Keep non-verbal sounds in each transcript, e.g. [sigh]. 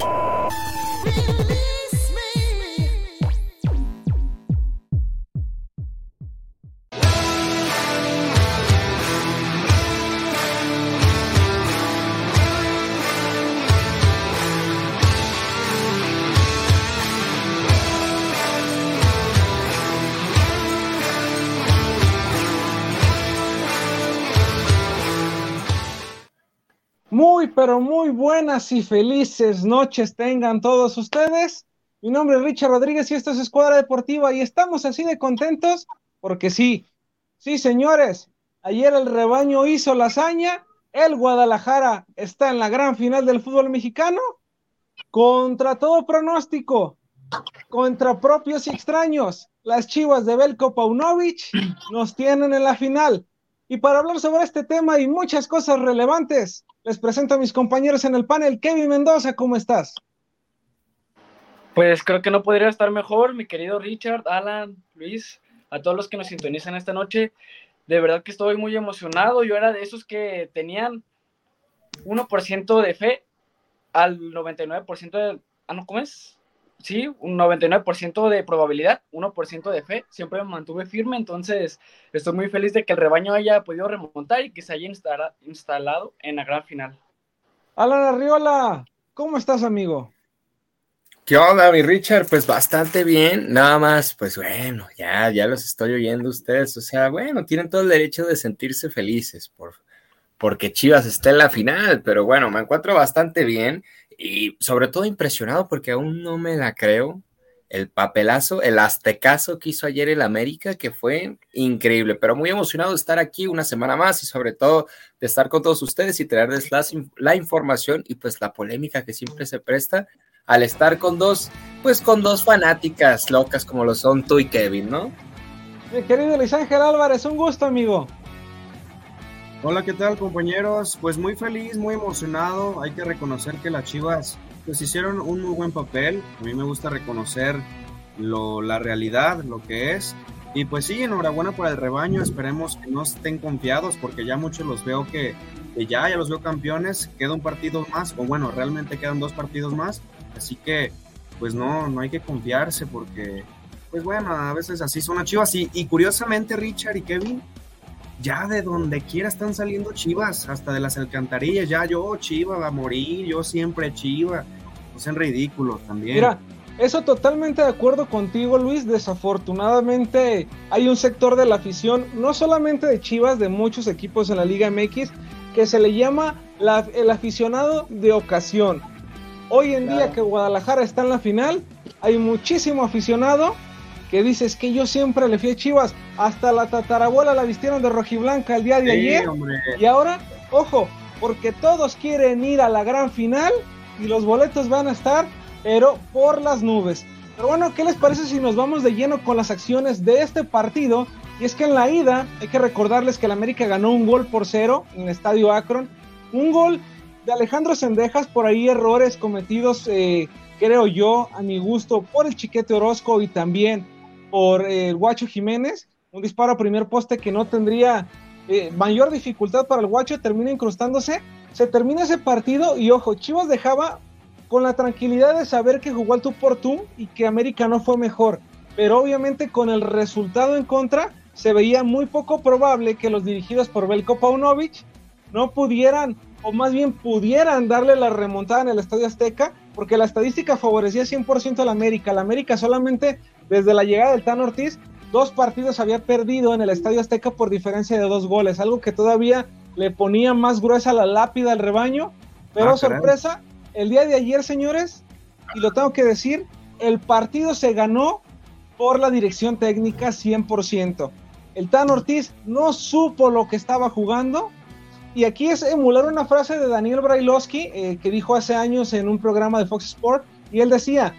Oh. Pero muy buenas y felices noches tengan todos ustedes. Mi nombre es Richard Rodríguez y esto es Escuadra Deportiva y estamos así de contentos porque sí, sí señores, ayer el rebaño hizo la hazaña, el Guadalajara está en la gran final del fútbol mexicano contra todo pronóstico, contra propios y extraños. Las chivas de Belko Paunovic nos tienen en la final. Y para hablar sobre este tema y muchas cosas relevantes, les presento a mis compañeros en el panel. Kevin Mendoza, ¿cómo estás? Pues creo que no podría estar mejor, mi querido Richard, Alan, Luis, a todos los que nos sintonizan esta noche. De verdad que estoy muy emocionado. Yo era de esos que tenían 1% de fe al 99% de... Ah, no, ¿cómo es? Sí, un 99% de probabilidad, 1% de fe, siempre me mantuve firme, entonces estoy muy feliz de que el rebaño haya podido remontar y que se haya instalado en la gran final. Alan Arriola, ¿cómo estás, amigo? ¿Qué onda, mi Richard? Pues bastante bien, nada más, pues bueno, ya, ya los estoy oyendo ustedes, o sea, bueno, tienen todo el derecho de sentirse felices por, porque Chivas está en la final, pero bueno, me encuentro bastante bien y sobre todo impresionado porque aún no me la creo. El papelazo, el aztecazo que hizo ayer el América, que fue increíble, pero muy emocionado de estar aquí una semana más y sobre todo de estar con todos ustedes y traerles la, la información y pues la polémica que siempre se presta al estar con dos, pues con dos fanáticas locas como lo son tú y Kevin, ¿no? Mi querido Luis Ángel Álvarez, un gusto, amigo. Hola, ¿qué tal compañeros? Pues muy feliz, muy emocionado. Hay que reconocer que las Chivas pues hicieron un muy buen papel. A mí me gusta reconocer lo, la realidad, lo que es. Y pues sí, enhorabuena por el rebaño. Esperemos que no estén confiados porque ya muchos los veo que, ya, ya los veo campeones. Queda un partido más, o bueno, realmente quedan dos partidos más. Así que pues no, no hay que confiarse porque pues bueno, a veces así son las Chivas. Y, y curiosamente Richard y Kevin ya de donde quiera están saliendo chivas, hasta de las alcantarillas, ya yo chiva va a morir, yo siempre chiva, no sean ridículos también. Mira, eso totalmente de acuerdo contigo, Luis. Desafortunadamente hay un sector de la afición, no solamente de Chivas, de muchos equipos en la Liga MX, que se le llama el aficionado de ocasión. Hoy en día que Guadalajara está en la final, hay muchísimo aficionado que dices que yo siempre le fui a Chivas, hasta la tatarabuela la vistieron de rojiblanca el día de ayer. Y ahora, ojo, porque todos quieren ir a la gran final y los boletos van a estar, pero por las nubes. Pero bueno, ¿qué les parece si nos vamos de lleno con las acciones de este partido? Y es que en la ida hay que recordarles que el América ganó un gol por cero en el Estadio Akron. Un gol de Alejandro Sendejas, por ahí errores cometidos, eh, creo yo, a mi gusto, por el Chiquete Orozco y también por el Guacho Jiménez, un disparo a primer poste que no tendría eh, mayor dificultad para el Guacho, termina incrustándose, se termina ese partido y ojo, Chivas dejaba con la tranquilidad de saber que jugó al tú por tú y que América no fue mejor, pero obviamente con el resultado en contra se veía muy poco probable que los dirigidos por Belko Paunovic no pudieran, o más bien pudieran darle la remontada en el Estadio Azteca, porque la estadística favorecía 100% a América. La América solamente desde la llegada del Tan Ortiz, dos partidos había perdido en el Estadio Azteca por diferencia de dos goles, algo que todavía le ponía más gruesa la lápida al rebaño. Pero ah, sorpresa, el día de ayer, señores, y lo tengo que decir, el partido se ganó por la dirección técnica 100%. El Tan Ortiz no supo lo que estaba jugando. Y aquí es emular una frase de Daniel Brailovsky eh, que dijo hace años en un programa de Fox Sport. Y él decía,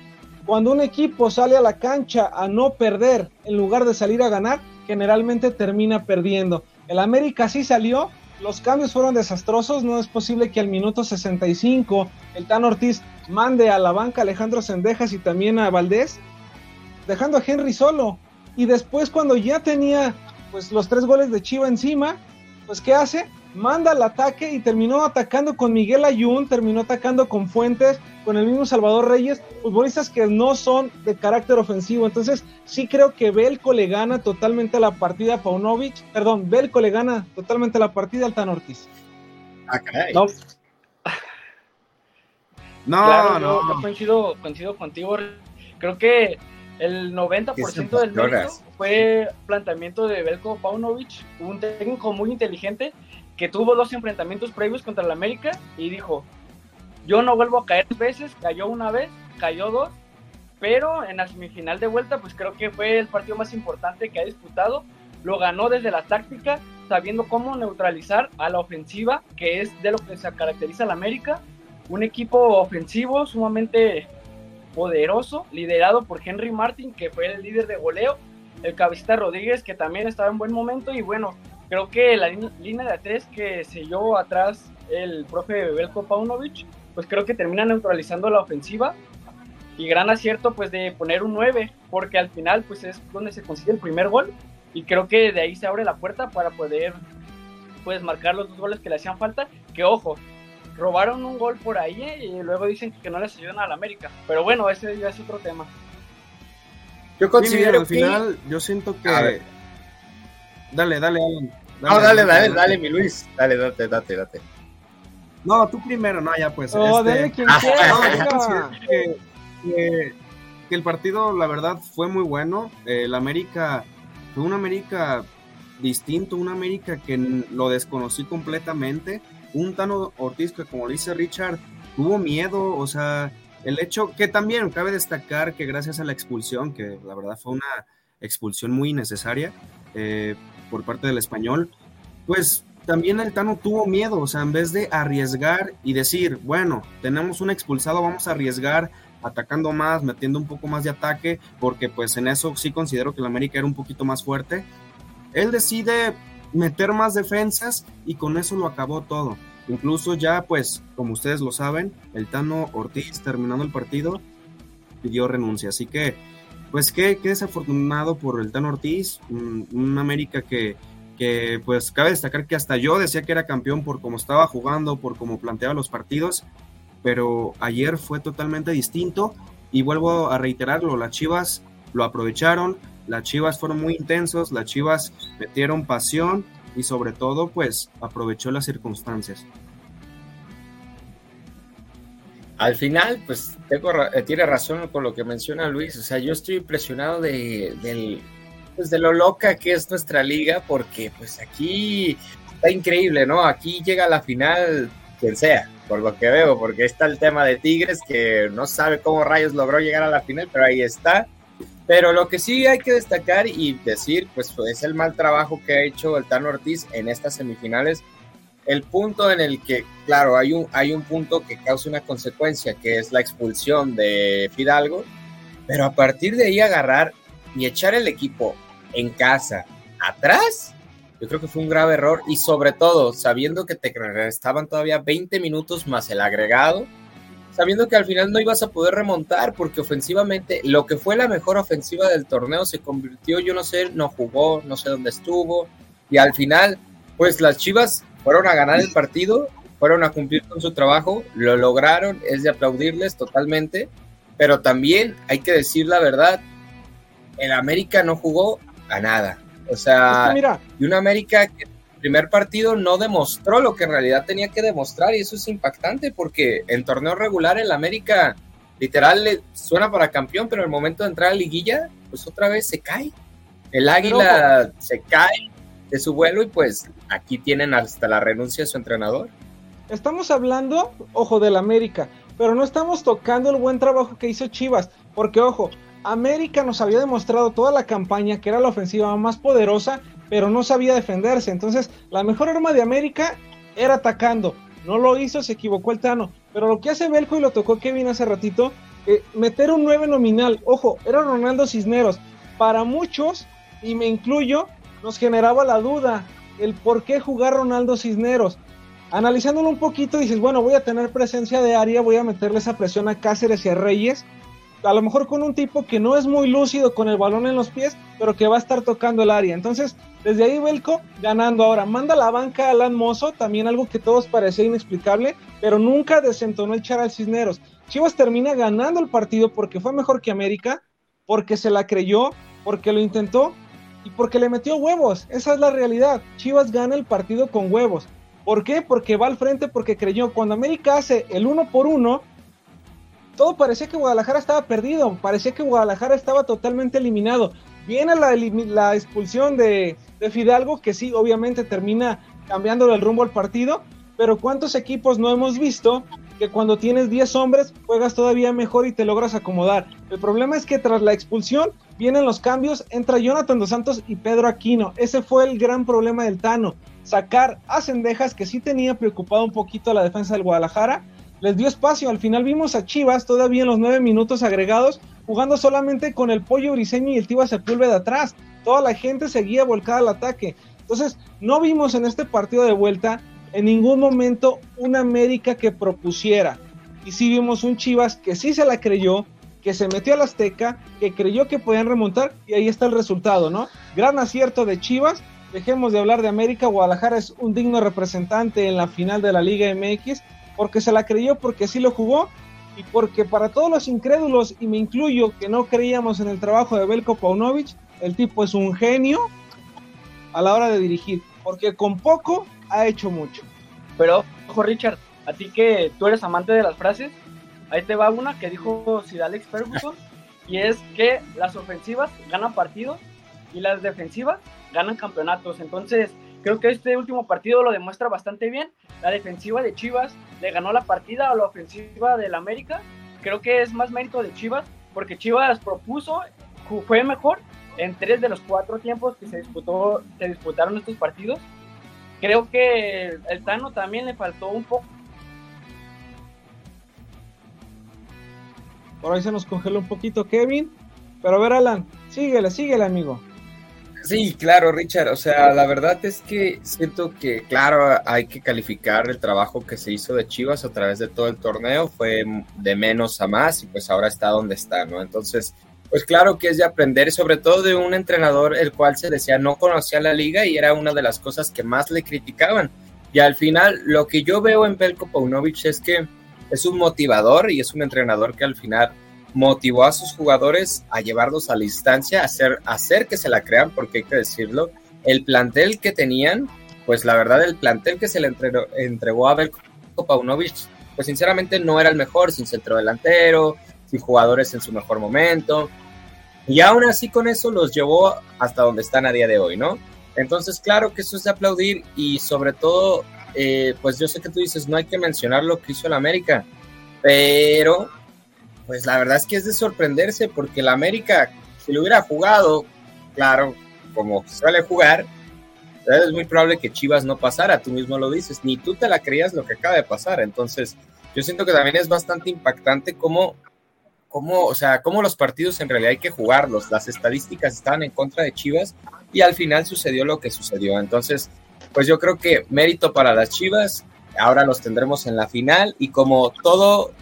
cuando un equipo sale a la cancha a no perder en lugar de salir a ganar, generalmente termina perdiendo. El América sí salió, los cambios fueron desastrosos, no es posible que al minuto 65 el Tan Ortiz mande a la banca a Alejandro Sendejas y también a Valdés, dejando a Henry solo. Y después cuando ya tenía pues los tres goles de Chiva encima, pues ¿qué hace? Manda al ataque y terminó atacando con Miguel Ayun, terminó atacando con Fuentes, con el mismo Salvador Reyes, futbolistas que no son de carácter ofensivo. Entonces, sí creo que Belco le gana totalmente la partida a Paunovic, perdón, Belco le gana totalmente la partida al Tan Ortiz. Ah, no. [laughs] No, no, yo, coincido, coincido contigo. Creo que el 90% del mérito fue planteamiento de Belko Paunovic, un técnico muy inteligente que tuvo dos enfrentamientos previos contra el América y dijo, yo no vuelvo a caer veces, cayó una vez, cayó dos, pero en la semifinal de vuelta pues creo que fue el partido más importante que ha disputado, lo ganó desde la táctica, sabiendo cómo neutralizar a la ofensiva, que es de lo que se caracteriza el América, un equipo ofensivo sumamente poderoso, liderado por Henry Martin, que fue el líder de goleo, el cabecita Rodríguez, que también estaba en buen momento, y bueno, creo que la línea de tres que selló atrás el profe Belko Paunovic, pues creo que termina neutralizando la ofensiva, y gran acierto pues de poner un 9, porque al final pues es donde se consigue el primer gol, y creo que de ahí se abre la puerta para poder pues marcar los dos goles que le hacían falta, que ojo, robaron un gol por ahí y luego dicen que no les ayudan al América. Pero bueno, ese ya es otro tema. Yo considero al final, yo siento que. Dale, dale, dale. No, dale, dale, dale, mi Luis. Dale, date, date, date. No, tú primero, no, ya pues. Oh, dale quien quiera. que, que, el partido, la verdad, fue muy bueno. el América fue un América distinto, un América que lo desconocí completamente un Tano Ortiz que, como dice Richard, tuvo miedo, o sea, el hecho que también cabe destacar que gracias a la expulsión, que la verdad fue una expulsión muy necesaria eh, por parte del español, pues también el Tano tuvo miedo, o sea, en vez de arriesgar y decir, bueno, tenemos un expulsado, vamos a arriesgar atacando más, metiendo un poco más de ataque, porque pues en eso sí considero que el América era un poquito más fuerte. Él decide meter más defensas y con eso lo acabó todo. Incluso ya, pues, como ustedes lo saben, el Tano Ortiz, terminando el partido, pidió renuncia. Así que, pues, qué, qué desafortunado por el Tano Ortiz, un, América que, que, pues, cabe destacar que hasta yo decía que era campeón por cómo estaba jugando, por cómo planteaba los partidos, pero ayer fue totalmente distinto y vuelvo a reiterarlo, las Chivas lo aprovecharon, las Chivas fueron muy intensos, las Chivas metieron pasión y sobre todo pues aprovechó las circunstancias. Al final, pues eh, tiene razón con lo que menciona Luis. O sea, yo estoy impresionado de, pues, de lo loca que es nuestra liga, porque pues aquí está increíble, ¿no? Aquí llega la final quien sea, por lo que veo, porque está el tema de Tigres, que no sabe cómo rayos logró llegar a la final, pero ahí está. Pero lo que sí hay que destacar y decir, pues es el mal trabajo que ha hecho el Tano Ortiz en estas semifinales. El punto en el que, claro, hay un, hay un punto que causa una consecuencia, que es la expulsión de Fidalgo, pero a partir de ahí agarrar y echar el equipo en casa atrás, yo creo que fue un grave error. Y sobre todo sabiendo que te estaban todavía 20 minutos más el agregado, sabiendo que al final no ibas a poder remontar porque ofensivamente lo que fue la mejor ofensiva del torneo se convirtió, yo no sé, no jugó, no sé dónde estuvo y al final pues las Chivas fueron a ganar el partido, fueron a cumplir con su trabajo, lo lograron, es de aplaudirles totalmente, pero también hay que decir la verdad, el América no jugó a nada. O sea, y una América que primer partido no demostró lo que en realidad tenía que demostrar y eso es impactante porque en torneo regular el América literal le suena para campeón, pero en el momento de entrar a liguilla, pues otra vez se cae. El águila se cae de su vuelo y pues aquí tienen hasta la renuncia de su entrenador. Estamos hablando, ojo, del América, pero no estamos tocando el buen trabajo que hizo Chivas, porque ojo, América nos había demostrado toda la campaña que era la ofensiva más poderosa pero no sabía defenderse. Entonces, la mejor arma de América era atacando. No lo hizo, se equivocó el Tano. Pero lo que hace Belco y lo tocó Kevin hace ratito, eh, meter un 9 nominal. Ojo, era Ronaldo Cisneros. Para muchos, y me incluyo, nos generaba la duda el por qué jugar Ronaldo Cisneros. Analizándolo un poquito, dices, bueno, voy a tener presencia de área, voy a meterle esa presión a Cáceres y a Reyes. a lo mejor con un tipo que no es muy lúcido con el balón en los pies, pero que va a estar tocando el área. Entonces, desde ahí Belco ganando ahora. Manda la banca a Alan Mozo, también algo que todos parecía inexplicable, pero nunca desentonó el Charal Cisneros. Chivas termina ganando el partido porque fue mejor que América, porque se la creyó, porque lo intentó y porque le metió huevos. Esa es la realidad. Chivas gana el partido con huevos. ¿Por qué? Porque va al frente, porque creyó. Cuando América hace el uno por uno, todo parecía que Guadalajara estaba perdido, parecía que Guadalajara estaba totalmente eliminado. Viene la, expulsión de, de, Fidalgo, que sí, obviamente termina cambiando el rumbo al partido, pero ¿cuántos equipos no hemos visto que cuando tienes 10 hombres juegas todavía mejor y te logras acomodar? El problema es que tras la expulsión vienen los cambios, entra Jonathan Dos Santos y Pedro Aquino. Ese fue el gran problema del Tano, sacar a Cendejas, que sí tenía preocupado un poquito la defensa del Guadalajara, les dio espacio. Al final vimos a Chivas todavía en los nueve minutos agregados jugando solamente con el pollo briseño y el Tiva Sepúlveda atrás. Toda la gente seguía volcada al ataque. Entonces, no vimos en este partido de vuelta en ningún momento una América que propusiera. Y sí vimos un Chivas que sí se la creyó, que se metió a la Azteca, que creyó que podían remontar y ahí está el resultado, ¿no? Gran acierto de Chivas. Dejemos de hablar de América. Guadalajara es un digno representante en la final de la Liga MX porque se la creyó, porque sí lo jugó y porque para todos los incrédulos, y me incluyo, que no creíamos en el trabajo de Belko Paunovic, el tipo es un genio a la hora de dirigir, porque con poco ha hecho mucho. Pero, ojo Richard, a ti que tú eres amante de las frases, ahí te va una que dijo Sir Alex Ferguson, y es que las ofensivas ganan partidos y las defensivas ganan campeonatos. Entonces, Creo que este último partido lo demuestra bastante bien. La defensiva de Chivas le ganó la partida a la ofensiva del América. Creo que es más mérito de Chivas porque Chivas propuso, fue mejor en tres de los cuatro tiempos que se, disputó, se disputaron estos partidos. Creo que el Tano también le faltó un poco. Por ahí se nos congeló un poquito Kevin. Pero a ver, Alan, síguele, síguele, amigo. Sí, claro, Richard. O sea, la verdad es que siento que, claro, hay que calificar el trabajo que se hizo de Chivas a través de todo el torneo. Fue de menos a más y pues ahora está donde está, ¿no? Entonces, pues claro que es de aprender, sobre todo de un entrenador el cual se decía no conocía la liga y era una de las cosas que más le criticaban. Y al final, lo que yo veo en Belko Paunovic es que es un motivador y es un entrenador que al final motivó a sus jugadores a llevarlos a la instancia, a hacer, hacer que se la crean, porque hay que decirlo, el plantel que tenían, pues la verdad el plantel que se le entregó, a Belko Paunovic, pues sinceramente no era el mejor, sin centro delantero, sin jugadores en su mejor momento, y aún así con eso los llevó hasta donde están a día de hoy, ¿no? Entonces, claro que eso es de aplaudir y sobre todo, eh, pues yo sé que tú dices, no hay que mencionar lo que hizo el América, pero pues la verdad es que es de sorprenderse porque el América, si lo hubiera jugado, claro, como suele jugar, es muy probable que Chivas no pasara, tú mismo lo dices, ni tú te la creías lo que acaba de pasar, entonces yo siento que también es bastante impactante cómo, cómo, o sea, cómo los partidos en realidad hay que jugarlos, las estadísticas estaban en contra de Chivas y al final sucedió lo que sucedió, entonces, pues yo creo que mérito para las Chivas, ahora los tendremos en la final y como todo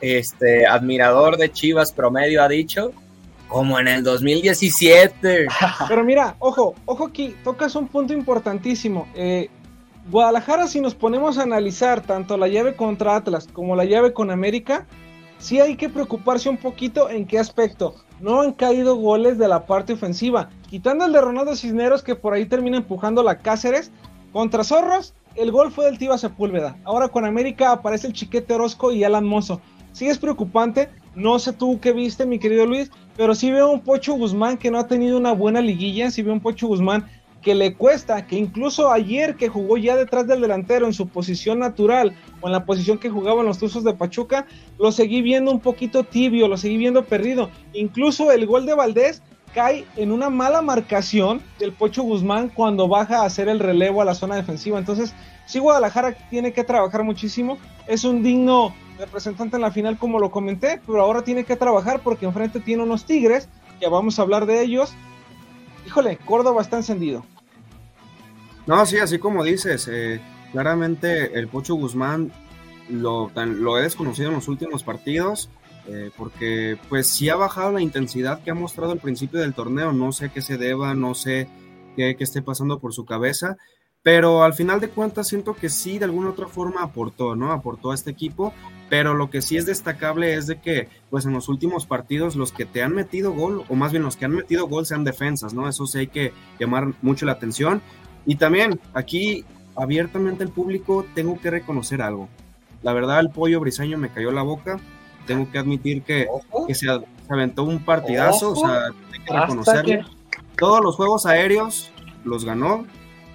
este admirador de Chivas promedio ha dicho, como en el 2017. [laughs] Pero mira, ojo, ojo aquí, tocas un punto importantísimo. Eh, Guadalajara, si nos ponemos a analizar tanto la llave contra Atlas como la llave con América, sí hay que preocuparse un poquito en qué aspecto. No han caído goles de la parte ofensiva. Quitando el de Ronaldo Cisneros, que por ahí termina empujando la Cáceres, contra Zorros, el gol fue del Tiva Sepúlveda. Ahora con América aparece el Chiquete Orozco y Alan Mozo sí es preocupante. No sé tú qué viste, mi querido Luis, pero sí veo un Pocho Guzmán que no ha tenido una buena liguilla. Sí veo un Pocho Guzmán que le cuesta, que incluso ayer que jugó ya detrás del delantero en su posición natural o en la posición que jugaban los Tuzos de Pachuca, lo seguí viendo un poquito tibio, lo seguí viendo perdido. Incluso el gol de Valdés cae en una mala marcación del Pocho Guzmán cuando baja a hacer el relevo a la zona defensiva. Entonces, sí, Guadalajara tiene que trabajar muchísimo. Es un digno representante en la final, como lo comenté, pero ahora tiene que trabajar porque enfrente tiene unos Tigres, que vamos a hablar de ellos. Híjole, Córdoba está encendido. No, sí, así como dices, eh, claramente el Pocho Guzmán lo, lo he desconocido en los últimos partidos. eh, porque pues sí ha bajado la intensidad que ha mostrado al principio del torneo, no sé qué se deba, no sé qué, qué esté pasando por su cabeza, pero al final de cuentas siento que sí, de alguna otra forma aportó, ¿no? Aportó a este equipo, pero lo que sí es destacable es de que, pues en los últimos partidos, los que te han metido gol, o más bien los que han metido gol sean defensas, ¿no? Eso sí hay que llamar mucho la atención. Y también aquí, abiertamente el público, tengo que reconocer algo. La verdad, el pollo briseño me cayó la boca. Tengo que admitir que, que se, aventó un partidazo, o sea, hay que reconocerlo. Todos los juegos aéreos los ganó,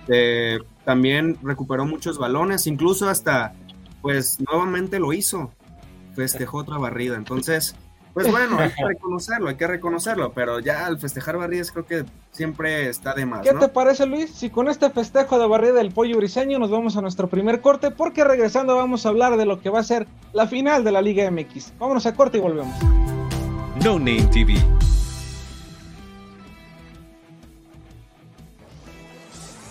eh, también recuperó muchos balones, incluso hasta, pues nuevamente lo hizo, festejó otra barrida. Entonces, pues [laughs] bueno, hay que reconocerlo, hay que reconocerlo, pero ya al festejar barridas creo que siempre está de más. ¿Qué te parece, Luis? Si con este festejo de barrida del pollo briseño nos vamos a nuestro primer corte, porque regresando vamos a hablar de lo que va a ser la final de la Liga MX. Vámonos a corte y volvemos. No Name TV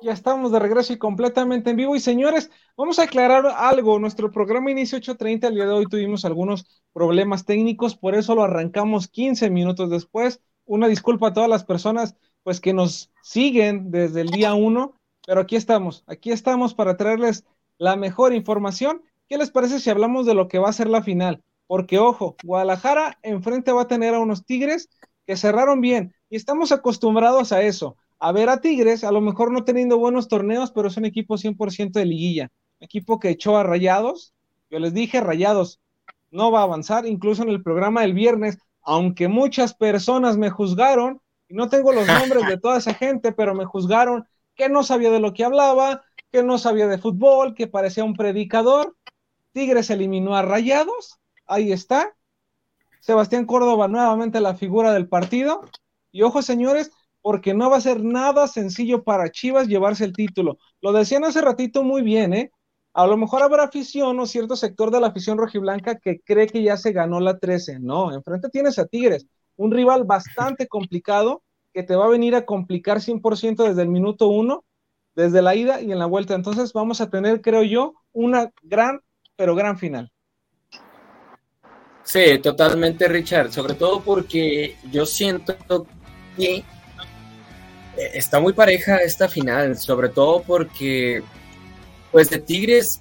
Ya estamos de regreso y completamente en vivo. Y señores, vamos a aclarar algo. Nuestro programa inició 8.30. El día de hoy tuvimos algunos problemas técnicos, por eso lo arrancamos 15 minutos después. Una disculpa a todas las personas pues que nos siguen desde el día 1, pero aquí estamos. Aquí estamos para traerles la mejor información. ¿Qué les parece si hablamos de lo que va a ser la final? Porque ojo, Guadalajara enfrente va a tener a unos Tigres que cerraron bien y estamos acostumbrados a eso a ver a Tigres, a lo mejor no teniendo buenos torneos, pero es un equipo 100% de liguilla. Equipo que echó a Rayados. Yo les dije, Rayados no va a avanzar, incluso en el programa del viernes, aunque muchas personas me juzgaron, y no tengo los nombres de toda esa gente, pero me juzgaron que no sabía de lo que hablaba, que no sabía de fútbol, que parecía un predicador. Tigres eliminó a Rayados, ahí está. Sebastián Córdoba nuevamente la figura del partido. Y ojo, señores, porque no va a ser nada sencillo para Chivas llevarse el título. Lo decían hace ratito muy bien, ¿eh? A lo mejor habrá afición o cierto sector de la afición rojiblanca que cree que ya se ganó la 13. No, enfrente tienes a Tigres, un rival bastante complicado que te va a venir a complicar 100% desde el minuto uno, desde la ida y en la vuelta. Entonces vamos a tener, creo yo, una gran, pero gran final. Sí, totalmente, Richard. Sobre todo porque yo siento que está muy pareja esta final, sobre todo porque, pues de Tigres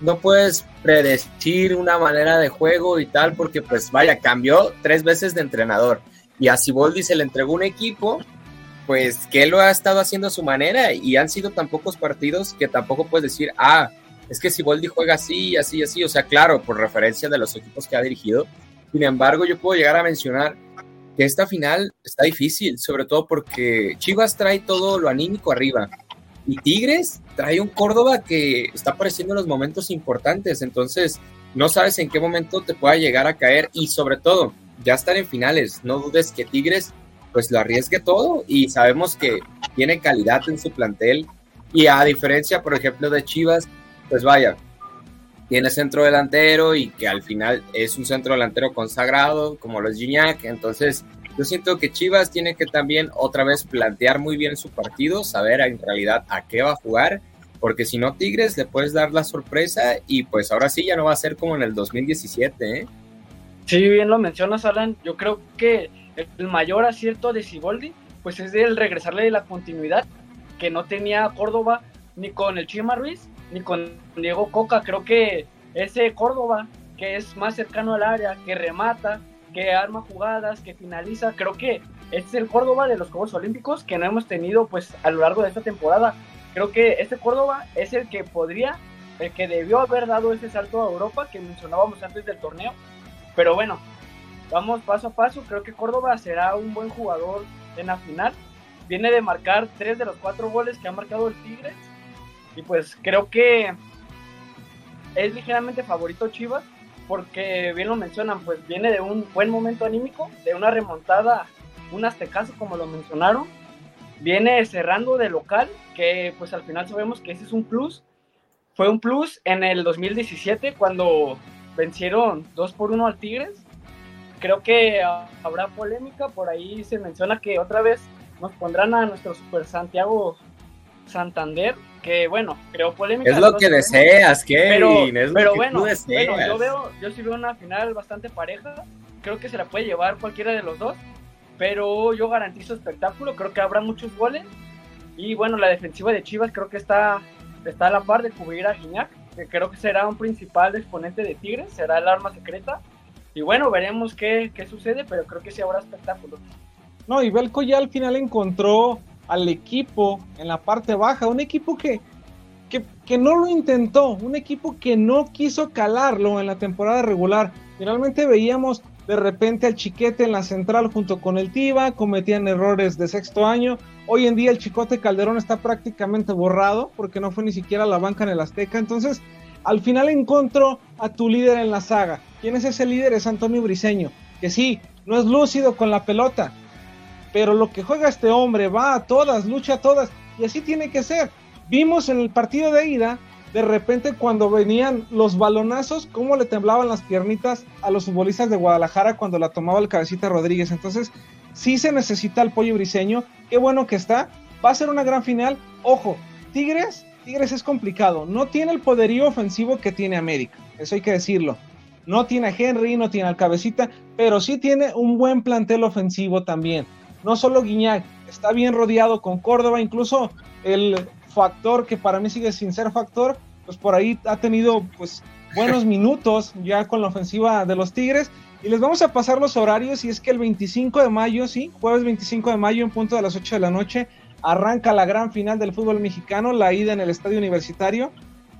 no puedes predecir una manera de juego y tal, porque pues vaya, cambió tres veces de entrenador. Y a Siboldi se le entregó un equipo, pues que él lo ha estado haciendo a su manera y han sido tan pocos partidos que tampoco puedes decir, ah, es que Siboldi juega así, así, así, o sea, claro, por referencia de los equipos que ha dirigido, Sin embargo, yo puedo llegar a mencionar que esta final está difícil, sobre todo porque Chivas trae todo lo anímico arriba y Tigres trae un Córdoba que está apareciendo en los momentos importantes, entonces no sabes en qué momento te pueda llegar a caer y sobre todo, ya estar en finales, no dudes que Tigres pues lo arriesgue todo y sabemos que tiene calidad en su plantel. Y a diferencia, por ejemplo, de Chivas, pues vaya, tiene centro delantero y que al final es un centro delantero consagrado como los Gignac, entonces yo siento que Chivas tiene que también otra vez plantear muy bien su partido, saber en realidad a qué va a jugar, porque si no Tigres le puedes dar la sorpresa y pues ahora sí ya no va a ser como en el 2017, ¿eh? Sí, bien lo mencionas, Alan. Yo creo que el mayor acierto de Siboldi, pues es el regresarle de la continuidad que no tenía Córdoba ni con el Chima Ruiz ni con Diego Coca. Creo que ese Córdoba que es más cercano al área, que remata, que arma jugadas, que finaliza, creo que este es el Córdoba de los Juegos Olímpicos que no hemos tenido pues a lo largo de esta temporada. Creo que este Córdoba es el que podría, el que debió haber dado ese salto a Europa que mencionábamos antes del torneo. Pero bueno, vamos paso a paso. Creo que Córdoba será un buen jugador en la final. Viene de marcar tres de los cuatro goles que ha marcado el Tigres. Y pues creo que es ligeramente favorito Chivas. Porque bien lo mencionan, pues viene de un buen momento anímico, de una remontada, un aztecaso como lo mencionaron. Viene cerrando de local, que pues al final sabemos que ese es un plus. Fue un plus en el 2017 cuando vencieron 2 por 1 al Tigres creo que habrá polémica, por ahí se menciona que otra vez nos pondrán a nuestro Super Santiago Santander, que bueno, creo polémica. Es lo que deseas, Kevin, pero, pero bueno, yo veo, yo sí veo una final bastante pareja, creo que se la puede llevar cualquiera de los dos, pero yo garantizo espectáculo, creo que habrá muchos goles, y bueno, la defensiva de Chivas creo que está, está a la par de cubrir a Guiñac, que creo que será un principal exponente de Tigres, será el arma secreta, y bueno, veremos qué, sucede, pero creo que sí habrá espectáculo. No, y Belco ya al final encontró al equipo en la parte baja, un equipo que, que, que, no lo intentó, un equipo que no quiso calarlo en la temporada regular. Finalmente veíamos de repente al chiquete en la central junto con el Tiva, cometían errores de sexto año. Hoy en día el chicote Calderón está prácticamente borrado porque no fue ni siquiera a la banca en el Azteca. Entonces, al final encontró a tu líder en la saga. ¿Quién es ese líder? Es Antonio Briseño, que sí, no es lúcido con la pelota, pero lo que juega este hombre va a todas, lucha a todas, y así tiene que ser. Vimos en el partido de ida, de repente cuando venían los balonazos, cómo le temblaban las piernitas a los futbolistas de Guadalajara cuando la tomaba el cabecita Rodríguez. Entonces, sí se necesita el pollo briseño, qué bueno que está, va a ser una gran final. Ojo, Tigres Tigres es complicado. No tiene el poderío ofensivo que tiene América. Eso hay que decirlo. No tiene a Henry, no tiene al cabecita, pero sí tiene un buen plantel ofensivo también. No solo Guiñac, está bien rodeado con Córdoba, incluso el factor que para mí sigue sin ser factor, pues por ahí ha tenido pues buenos [laughs] minutos ya con la ofensiva de los Tigres. Y les vamos a pasar los horarios y es que el 25 de mayo, sí, jueves 25 de mayo en punto de las 8 de la noche, arranca la gran final del fútbol mexicano, la ida en el estadio universitario,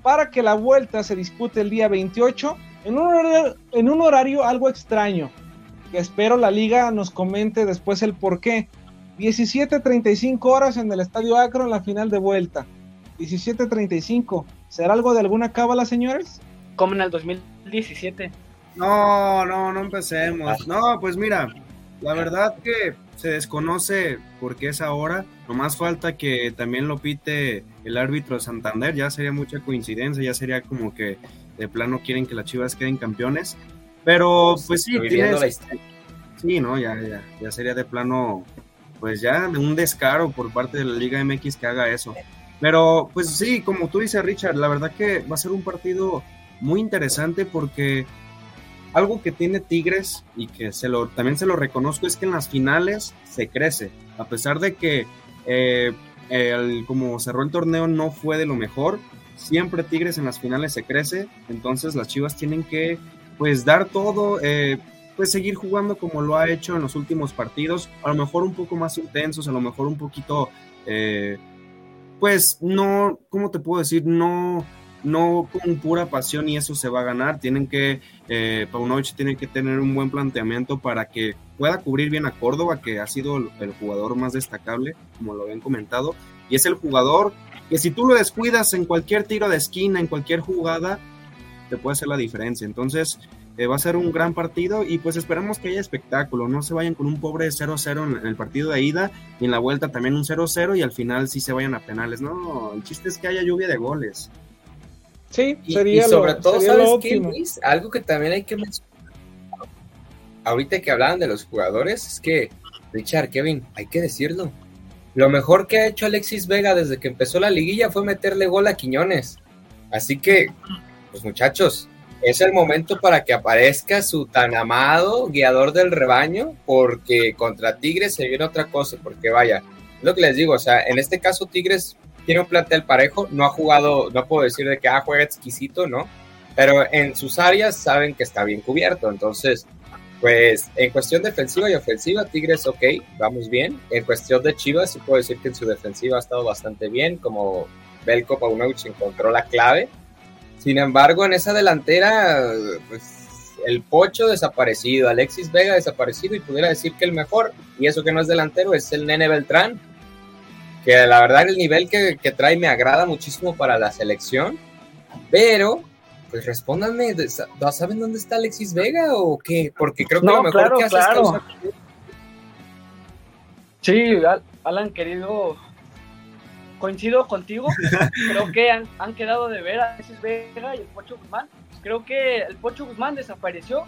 para que la vuelta se dispute el día 28 en un horario, en un horario algo extraño, que espero la liga nos comente después el por qué. 17.35 horas en el estadio Acro en la final de vuelta. 17.35. ¿Será algo de alguna cábala, señores? Como en el 2017. No, no, no empecemos. No, pues mira, la verdad que se desconoce por qué es ahora. Nomás falta que también lo pite el árbitro de Santander. Ya sería mucha coincidencia, ya sería como que de plano quieren que las Chivas queden campeones. Pero pues sí, sí, no, ya, ya, ya sería de plano, pues ya de un descaro por parte de la Liga MX que haga eso. Pero pues sí, como tú dices, Richard, la verdad que va a ser un partido muy interesante porque algo que tiene Tigres y que se lo, también se lo reconozco es que en las finales se crece. A pesar de que eh, como cerró el torneo no fue de lo mejor, siempre Tigres en las finales se crece. Entonces las Chivas tienen que pues dar todo, eh, pues seguir jugando como lo ha hecho en los últimos partidos. A lo mejor un poco más intensos, a lo mejor un poquito, eh, pues no, ¿cómo te puedo decir? No no con pura pasión y eso se va a ganar. Tienen que, eh, Paunovic tiene que tener un buen planteamiento para que pueda cubrir bien a Córdoba, que ha sido el, jugador más destacable, como lo habían comentado, y es el jugador que si tú lo descuidas en cualquier tiro de esquina, en cualquier jugada, te puede hacer la diferencia. Entonces, eh, va a ser un gran partido y pues esperamos que haya espectáculo, no se vayan con un pobre 0-0 en el partido de ida y en la vuelta también un 0-0 y al final sí se vayan a penales. No, el chiste es que haya lluvia de goles. Sí, sería y, sobre todo, ¿sabes qué, Luis? Algo que también hay que mencionar. Ahorita que hablaban de los jugadores, es que, Richard, Kevin, hay que decirlo. Lo mejor que ha hecho Alexis Vega desde que empezó la liguilla fue meterle gol a Quiñones. Así que, pues muchachos, es el momento para que aparezca su tan amado guiador del rebaño, porque contra Tigres se viene otra cosa, porque vaya, lo que les digo, o sea, en este caso Tigres tiene un plantel parejo, no ha jugado, no puedo decir de que ah, juega exquisito, ¿no? Pero en sus áreas saben que está bien cubierto, entonces, pues en cuestión defensiva y ofensiva, Tigres, ok, vamos bien. En cuestión de Chivas, sí puedo decir que en su defensiva ha estado bastante bien, como Belko Paunovic encontró la clave. Sin embargo, en esa delantera, pues el Pocho desaparecido, Alexis Vega desaparecido, y pudiera decir que el mejor, y eso que no es delantero, es el Nene Beltrán, que la verdad el nivel que, trae me agrada muchísimo para la selección, pero pues respóndanme, ¿saben dónde está Alexis Vega o qué? Porque creo que lo mejor que hace es Sí, Alan, querido, coincido contigo, [laughs] creo que han, quedado de ver a Alexis Vega y el Pocho Guzmán. Creo que el Pocho Guzmán desapareció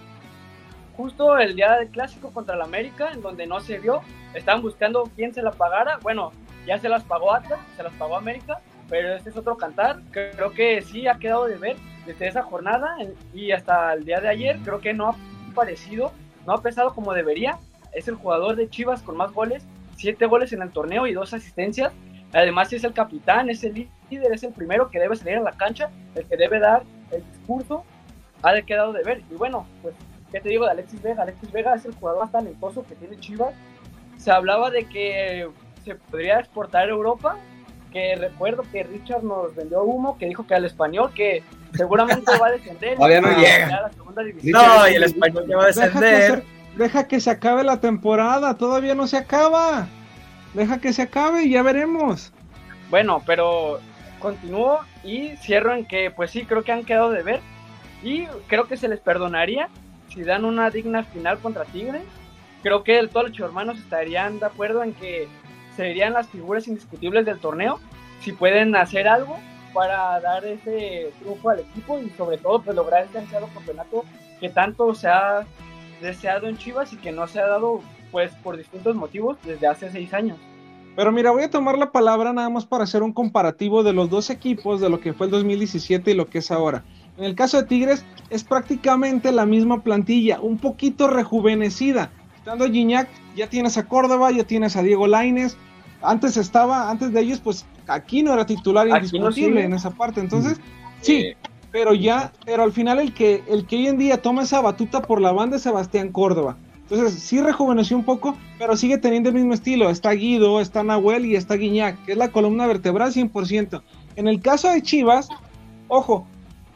justo el día del clásico contra el América, en donde no se vio. Estaban buscando quién se la pagara. Bueno, ya se las pagó Atlas, se las pagó América, pero este es otro cantar. Creo que sí ha quedado de ver desde esa jornada y hasta el día de ayer. Creo que no ha parecido, no ha pesado como debería. Es el jugador de Chivas con más goles, siete goles en el torneo y dos asistencias. Además es el capitán, es el líder, es el primero que debe salir a la cancha, el que debe dar el discurso. Ha quedado de ver. Y bueno, pues, ¿qué te digo de Alexis Vega? Alexis Vega es el jugador más talentoso que tiene Chivas. Se hablaba de que se podría exportar a Europa, que recuerdo que Richard nos vendió humo, que dijo que al español, que seguramente va a descender. Todavía no llega. No, y el español ya va a descender. Deja que, se, acabe la temporada, todavía no se acaba. Deja que se acabe y ya veremos. Bueno, pero continúo y cierro en que, pues sí, creo que han quedado de ver. Y creo que se les perdonaría si dan una digna final contra Tigre. Creo que todos los hermanos estarían de acuerdo en que serían las figuras indiscutibles del torneo, si pueden hacer algo para dar ese triunfo al equipo y sobre todo pues lograr ese ansiado campeonato que tanto se ha deseado en Chivas y que no se ha dado pues por distintos motivos desde hace seis años. Pero mira, voy a tomar la palabra nada más para hacer un comparativo de los dos equipos, de lo que fue el 2017 y lo que es ahora. En el caso de Tigres es prácticamente la misma plantilla, un poquito rejuvenecida. Estando Gignac, ya tienes a Córdoba, ya tienes a Diego Laines, antes estaba, antes de ellos, pues aquí no era titular indiscutible en esa parte. Entonces, sí, pero ya, pero al final el que, el que hoy en día toma esa batuta por la banda es Sebastián Córdoba. Entonces, sí rejuveneció un poco, pero sigue teniendo el mismo estilo. Está Guido, está Nahuel y está Guiñac, que es la columna vertebral 100%. En el caso de Chivas, ojo,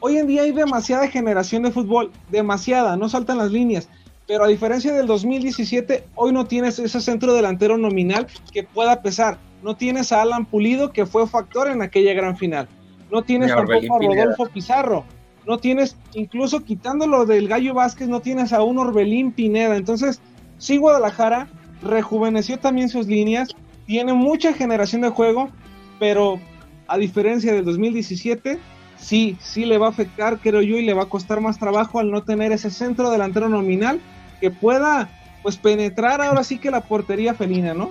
hoy en día hay demasiada generación de fútbol, demasiada, no saltan las líneas pero a diferencia del 2017, hoy no tienes ese centro delantero nominal que pueda pesar. No tienes a Alan Pulido, que fue factor en aquella gran final. No tienes tampoco a Rodolfo Pizarro. No tienes, incluso quitándolo del Gallo Vázquez, no tienes a un Orbelín Pineda. Entonces, sí, Guadalajara rejuveneció también sus líneas, tiene mucha generación de juego, pero a diferencia del 2017, sí, sí le va a afectar, creo yo, y le va a costar más trabajo al no tener ese centro delantero nominal que pueda pues penetrar ahora sí que la portería felina, ¿no?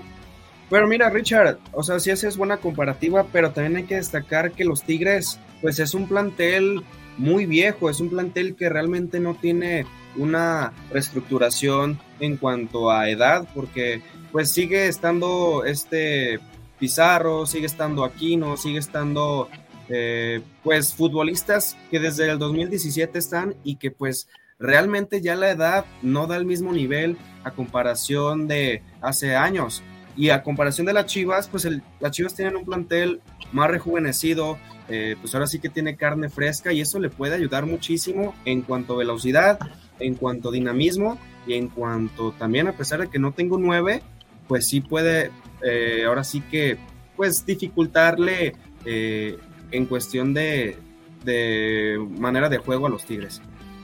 Bueno, mira, Richard, o sea, sí es buena comparativa, pero también hay que destacar que los Tigres, pues es un plantel muy viejo, es un plantel que realmente no tiene una reestructuración en cuanto a edad, porque pues sigue estando este Pizarro, sigue estando Aquino, sigue estando eh, pues futbolistas que desde el 2017 están y que pues realmente ya la edad no da el mismo nivel a comparación de hace años. Y a comparación de las Chivas, pues las Chivas tienen un plantel más rejuvenecido, eh, pues ahora sí que tiene carne fresca y eso le puede ayudar muchísimo en cuanto a velocidad, en cuanto a dinamismo y en cuanto también a pesar de que no tengo nueve, pues sí puede eh, ahora sí que pues dificultarle eh, en cuestión de, de manera de juego a los Tigres.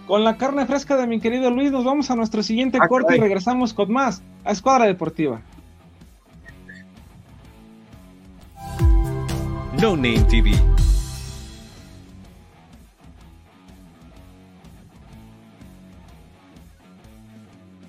Con la carne fresca de mi querido Luis, nos vamos a nuestro siguiente Ah, corte y regresamos con más a Escuadra Deportiva. No Name TV.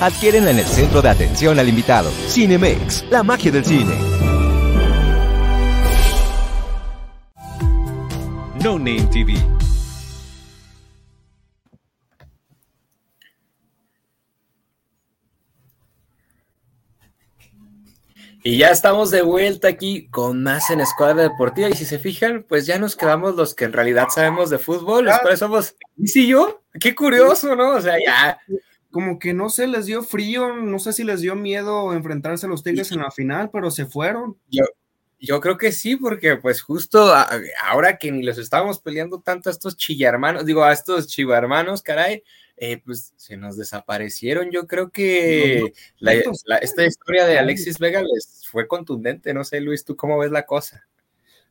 Adquiérenla en el centro de atención al invitado. Cinemex, la magia del cine. No Name TV. Y ya estamos de vuelta aquí con más en Escuadra Deportiva. Y si se fijan, pues ya nos quedamos los que en realidad sabemos de fútbol. Los cuales somos y yo. Qué curioso, ¿no? O sea, ya. Como que no sé, les dio frío, no sé si les dio miedo enfrentarse a los Tigres en la final, pero se fueron. Yo, yo creo que sí, porque pues justo a- ahora que ni los estábamos peleando tanto a estos chillarmanos, digo, a estos chivarmanos, caray, eh, pues se nos desaparecieron. Yo creo que la- la- esta historia de Alexis Vega les fue contundente. No sé, Luis, ¿tú cómo ves la cosa?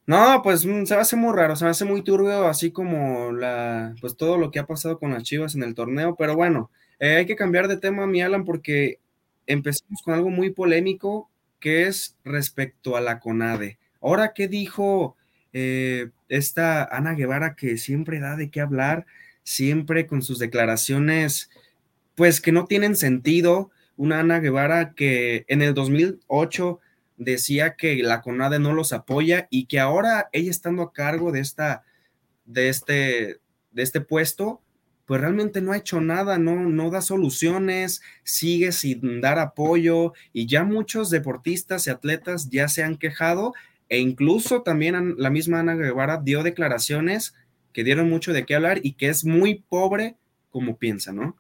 No, pues mm, se me hace muy raro, se me hace muy turbio, así como la, pues todo lo que ha pasado con las Chivas en el torneo, pero bueno, eh, hay que cambiar de tema, mi Alan, porque empezamos con algo muy polémico, que es respecto a la CONADE. Ahora, ¿qué dijo eh, esta Ana Guevara que siempre da de qué hablar, siempre con sus declaraciones, pues que no tienen sentido? Una Ana Guevara que en el 2008 decía que la CONADE no los apoya y que ahora ella estando a cargo de esta, de este, de este puesto, pues realmente no ha hecho nada, no, no da soluciones, sigue sin dar apoyo y ya muchos deportistas y atletas ya se han quejado e incluso también la misma Ana Guevara dio declaraciones que dieron mucho de qué hablar y que es muy pobre como piensa, ¿no?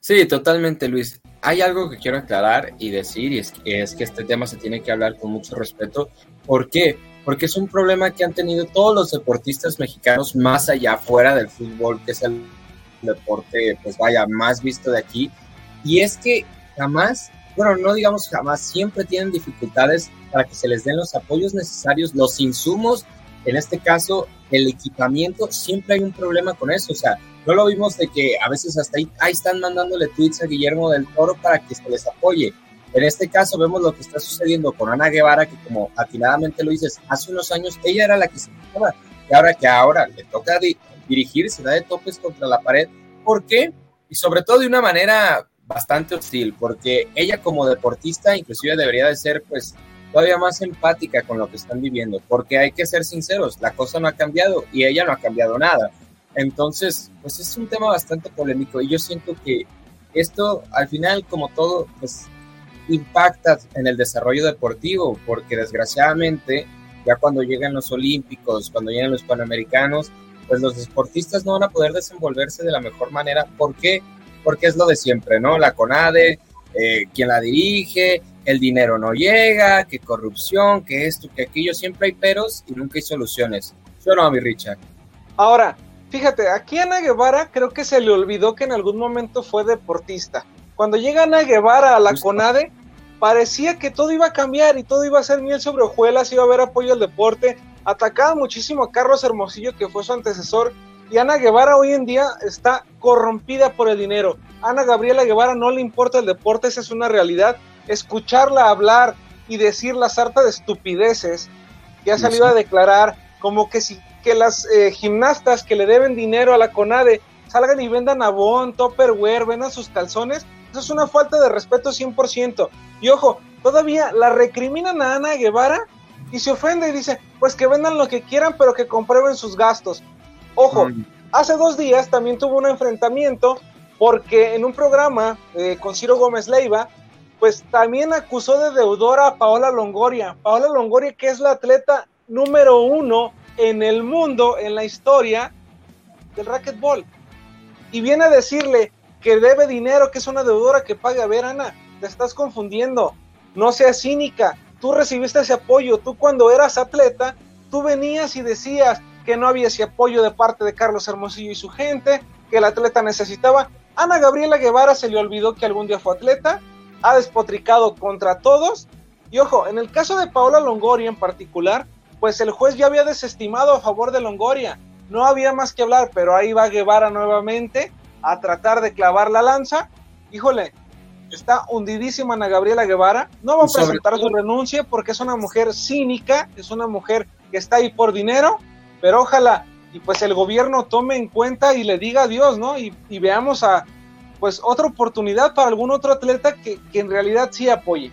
Sí, totalmente, Luis. Hay algo que quiero aclarar y decir, y es, es que este tema se tiene que hablar con mucho respeto. ¿Por qué? Porque es un problema que han tenido todos los deportistas mexicanos más allá, fuera del fútbol, que es el deporte, pues vaya, más visto de aquí. Y es que jamás, bueno, no digamos jamás, siempre tienen dificultades para que se les den los apoyos necesarios, los insumos, en este caso, el equipamiento, siempre hay un problema con eso. O sea, no lo vimos de que a veces hasta ahí, ahí están mandándole tweets a Guillermo del Toro para que se les apoye. En este caso vemos lo que está sucediendo con Ana Guevara, que como atinadamente lo dices, hace unos años ella era la que se quejaba, y ahora que ahora le toca di- dirigirse, da de topes contra la pared. ¿Por qué? Y sobre todo de una manera bastante hostil, porque ella como deportista inclusive debería de ser pues todavía más empática con lo que están viviendo, porque hay que ser sinceros, la cosa no ha cambiado y ella no ha cambiado nada. Entonces, pues es un tema bastante polémico y yo siento que esto al final, como todo, pues impacta en el desarrollo deportivo, porque desgraciadamente ya cuando lleguen los Olímpicos, cuando lleguen los Panamericanos, pues los deportistas no van a poder desenvolverse de la mejor manera. ¿Por qué? Porque es lo de siempre, ¿no? La CONADE, eh, quien la dirige, el dinero no llega, que corrupción, que esto, que aquello, siempre hay peros y nunca hay soluciones. Yo no, mi Richard. Ahora, fíjate, aquí Ana Guevara creo que se le olvidó que en algún momento fue deportista. Cuando llega Ana Guevara a la CONADE, parecía que todo iba a cambiar y todo iba a ser miel sobre hojuelas, iba a haber apoyo al deporte. Atacaba muchísimo a Carlos Hermosillo, que fue su antecesor, y Ana Guevara hoy en día está corrompida por el dinero. Ana Gabriela Guevara no le importa el deporte, esa es una realidad. Escucharla hablar y decir la sarta de estupideces que ha salido a declarar, como que si que las eh, gimnastas que le deben dinero a la CONADE salgan y vendan abón, topperware, vendan sus calzones, eso es una falta de respeto 100%. Y ojo, todavía la recriminan a Ana Guevara y se ofende y dice, pues que vendan lo que quieran, pero que comprueben sus gastos. Ojo, hace dos días también tuvo un enfrentamiento porque en un programa eh, con Ciro Gómez Leiva, pues también acusó de deudora a Paola Longoria. Paola Longoria, que es la atleta número uno en el mundo, en la historia del racquetball. Y viene a decirle, que debe dinero, que es una deudora que paga. A ver, Ana, te estás confundiendo. No seas cínica. Tú recibiste ese apoyo. Tú cuando eras atleta, tú venías y decías que no había ese apoyo de parte de Carlos Hermosillo y su gente, que el atleta necesitaba. Ana Gabriela Guevara se le olvidó que algún día fue atleta, ha despotricado contra todos. Y ojo, en el caso de Paola Longoria en particular, pues el juez ya había desestimado a favor de Longoria. No había más que hablar, pero ahí va Guevara nuevamente a tratar de clavar la lanza. Híjole, está hundidísima Ana Gabriela Guevara. No va a presentar su renuncia porque es una mujer cínica, es una mujer que está ahí por dinero, pero ojalá y pues el gobierno tome en cuenta y le diga adiós, ¿no? Y, veamos a pues otra oportunidad para algún otro atleta que, que en realidad sí apoye.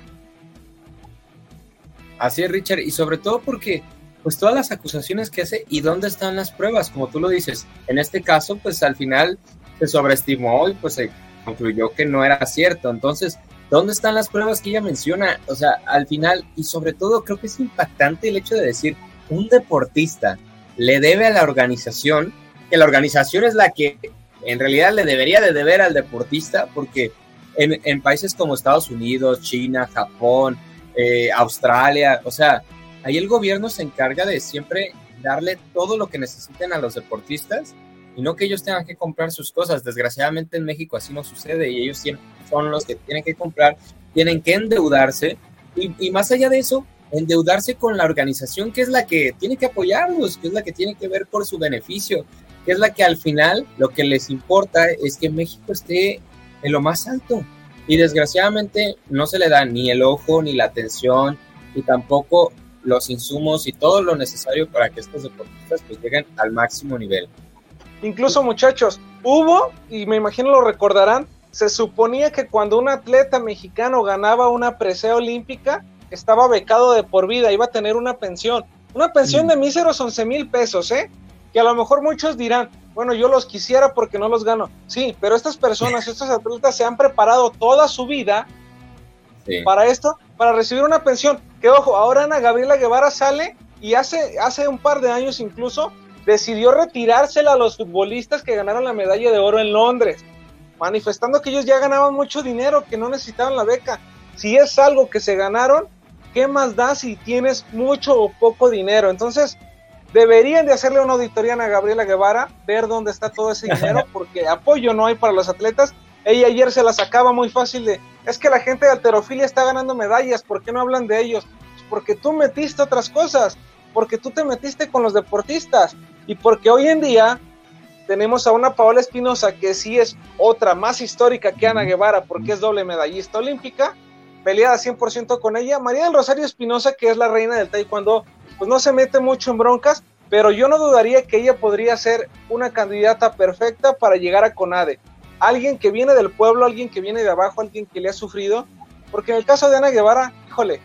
Así es, Richard, y sobre todo porque pues todas las acusaciones que hace y dónde están las pruebas, como tú lo dices. En este caso, pues al final se sobreestimó y pues se concluyó que no era cierto. Entonces, ¿dónde están las pruebas que ella menciona? O sea, al final, y sobre todo creo que es impactante el hecho de decir, un deportista le debe a la organización, que la organización es la que en realidad le debería de deber al deportista, porque en, países como Estados Unidos, China, Japón, eh, Australia, o sea, ahí el gobierno se encarga de siempre darle todo lo que necesiten a los deportistas y no que ellos tengan que comprar sus cosas. Desgraciadamente en México así no sucede y ellos son los que tienen que comprar, tienen que endeudarse y, más allá de eso, endeudarse con la organización que es la que tiene que apoyarlos, que es la que tiene que ver por su beneficio, que es la que al final lo que les importa es que México esté en lo más alto. Y desgraciadamente no se le da ni el ojo, ni la atención, y tampoco los insumos y todo lo necesario para que estos deportistas pues lleguen al máximo nivel. Incluso muchachos, hubo, y me imagino lo recordarán, se suponía que cuando un atleta mexicano ganaba una presea olímpica, estaba becado de por vida, iba a tener una pensión. Una pensión de míseros 11 mil pesos, ¿eh? Que a lo mejor muchos dirán, bueno, yo los quisiera porque no los gano. Sí, pero estas personas, [laughs] estos atletas se han preparado toda su vida para esto, para recibir una pensión. Que ojo, ahora Ana Gabriela Guevara sale y hace, hace un par de años incluso decidió retirársela a los futbolistas que ganaron la medalla de oro en Londres, manifestando que ellos ya ganaban mucho dinero, que no necesitaban la beca. Si es algo que se ganaron, ¿qué más da si tienes mucho o poco dinero? Entonces, deberían de hacerle una auditoría a Gabriela Guevara, ver dónde está todo ese dinero, [laughs] porque apoyo no hay para los atletas. Ella ayer se la sacaba muy fácil de, es que la gente de alterofilia está ganando medallas, ¿por qué no hablan de ellos? Pues porque tú metiste otras cosas, porque tú te metiste con los deportistas y porque hoy en día tenemos a una Paola Espinosa que sí es otra más histórica que Ana Guevara porque es doble medallista olímpica, peleada 100% con ella. María del Rosario Espinosa, que es la reina del taekwondo, pues no se mete mucho en broncas, pero yo no dudaría que ella podría ser una candidata perfecta para llegar a CONADE. Alguien que viene del pueblo, alguien que viene de abajo, alguien que le ha sufrido, porque en el caso de Ana Guevara, híjole,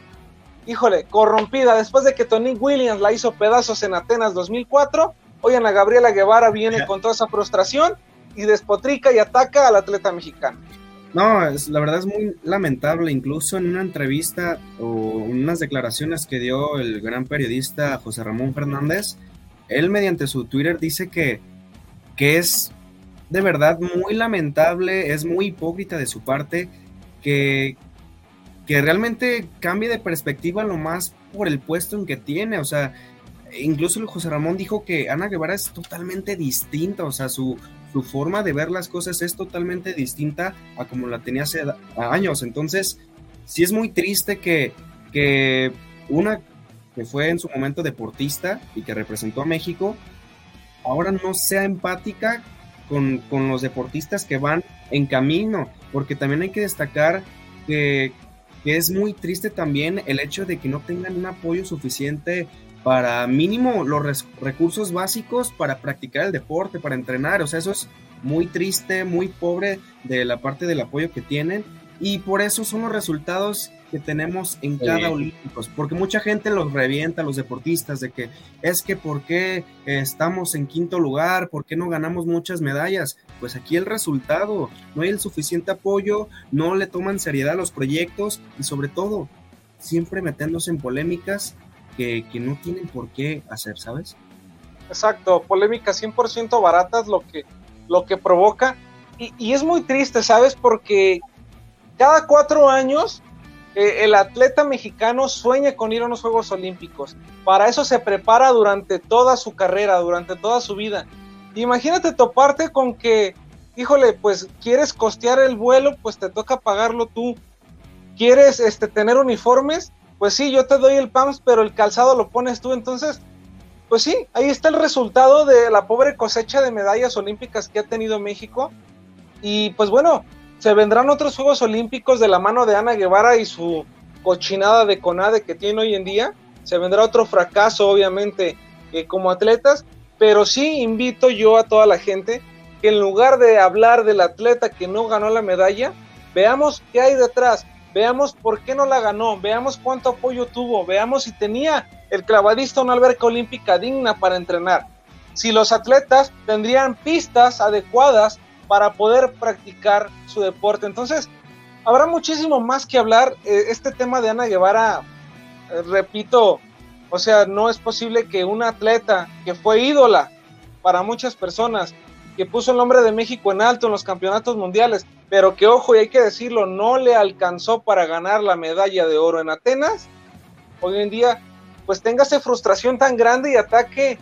híjole, corrompida después de que Tony Williams la hizo pedazos en Atenas 2004. Hoy Ana Gabriela Guevara viene con toda esa frustración y despotrica y ataca al atleta mexicano. No, es, la verdad es muy lamentable. Incluso en una entrevista o unas declaraciones que dio el gran periodista José Ramón Fernández, él mediante su Twitter dice que, que es de verdad muy lamentable, es muy hipócrita de su parte que, que realmente cambie de perspectiva lo más por el puesto en que tiene. O sea, incluso el José Ramón dijo que Ana Guevara es totalmente distinta, o sea, su, su forma de ver las cosas es totalmente distinta a como la tenía hace años. Entonces, sí es muy triste que, que una que fue en su momento deportista y que representó a México, ahora no sea empática con, con los deportistas que van en camino, porque también hay que destacar que, que es muy triste también el hecho de que no tengan un apoyo suficiente para mínimo los recursos básicos para practicar el deporte, para entrenar. O sea, eso es muy triste, muy pobre de la parte del apoyo que tienen. Y por eso son los resultados que tenemos en cada Olímpicos, porque mucha gente los revienta los deportistas de que es que por qué estamos en quinto lugar, por qué no ganamos muchas medallas. Pues aquí el resultado, no hay el suficiente apoyo, no le toman seriedad los proyectos y sobre todo siempre metiéndose en polémicas que, no tienen por qué hacer, ¿sabes? Exacto, polémicas 100% baratas lo que, lo que provoca. Y, es muy triste, ¿sabes? Porque cada cuatro años eh, el atleta mexicano sueña con ir a unos Juegos Olímpicos. Para eso se prepara durante toda su carrera, durante toda su vida. Imagínate toparte con que, híjole, pues quieres costear el vuelo, pues te toca pagarlo tú. ¿Quieres este, tener uniformes? Pues sí, yo te doy el PAMS, pero el calzado lo pones tú. Entonces, pues sí, ahí está el resultado de la pobre cosecha de medallas olímpicas que ha tenido México. Y pues bueno, se vendrán otros Juegos Olímpicos de la mano de Ana Guevara y su cochinada de CONADE que tiene hoy en día. Se vendrá otro fracaso, obviamente, eh, como atletas. Pero sí invito yo a toda la gente que en lugar de hablar del atleta que no ganó la medalla, veamos qué hay detrás veamos por qué no la ganó, veamos cuánto apoyo tuvo, veamos si tenía el clavadista una alberca olímpica digna para entrenar, si los atletas tendrían pistas adecuadas para poder practicar su deporte. Entonces, habrá muchísimo más que hablar. Eh, este tema de Ana Guevara, eh, repito, o sea, no es posible que un atleta que fue ídola para muchas personas, que puso el nombre de México en alto en los campeonatos mundiales, pero que ojo, y hay que decirlo, no le alcanzó para ganar la medalla de oro en Atenas, hoy en día, pues tenga esa frustración tan grande y ataque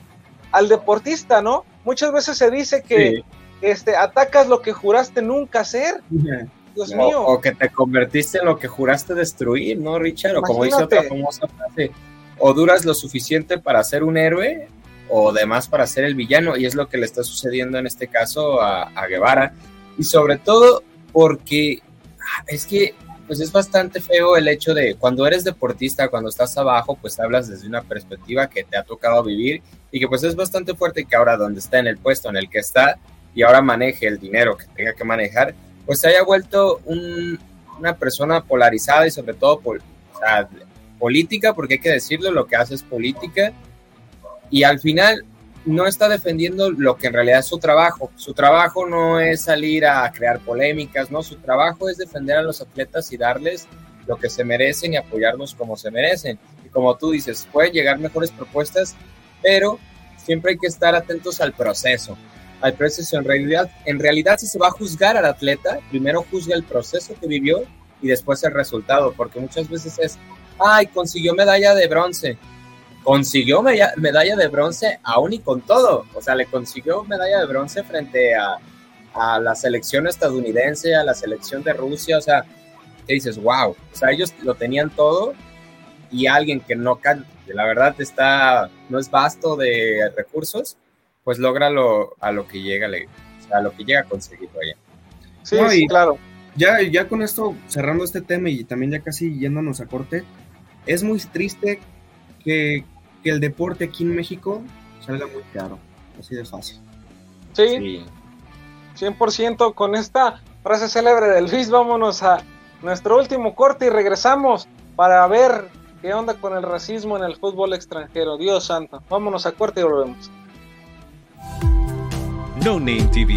al deportista, ¿no? Muchas veces se dice que este, atacas lo que juraste nunca hacer. Dios mío. O que te convertiste en lo que juraste destruir, ¿no, Richard? O como dice otra famosa frase, o duras lo suficiente para ser un héroe o demás para ser el villano, y es lo que le está sucediendo en este caso a, Guevara, y sobre todo porque ah, es que pues es bastante feo el hecho de cuando eres deportista, cuando estás abajo, pues hablas desde una perspectiva que te ha tocado vivir y que pues es bastante fuerte que ahora donde está en el puesto en el que está y ahora maneje el dinero que tenga que manejar, pues se haya vuelto una persona polarizada y sobre todo política, porque hay que decirlo, lo que hace es política y al final no está defendiendo lo que en realidad es su trabajo. Su trabajo no es salir a crear polémicas, no, su trabajo es defender a los atletas y darles lo que se merecen y apoyarnos como se merecen. Y como tú dices, pueden llegar mejores propuestas, pero siempre hay que estar atentos al proceso. Al proceso, en realidad, en realidad si se va a juzgar al atleta, primero juzga el proceso que vivió y después el resultado, porque muchas veces es, ay, consiguió medalla de bronce, consiguió medalla de bronce aún y con todo. O sea, le consiguió medalla de bronce frente a, a la selección estadounidense, a la selección de Rusia. O sea, que dices, wow. O sea, ellos lo tenían todo y alguien que no, que la verdad está, no es vasto de recursos, pues logra lo, a lo que llega, o sea, a lo que llega a conseguir, vaya. Sí, sí, claro. Ya, ya con esto, cerrando este tema y también ya casi yéndonos a corte, es muy triste que, que el deporte aquí en México salga muy caro, así de fácil. Sí, 100% con esta frase célebre del Luis, vámonos a nuestro último corte y regresamos para ver qué onda con el racismo en el fútbol extranjero. Dios santo, vámonos a corte y volvemos. No Name TV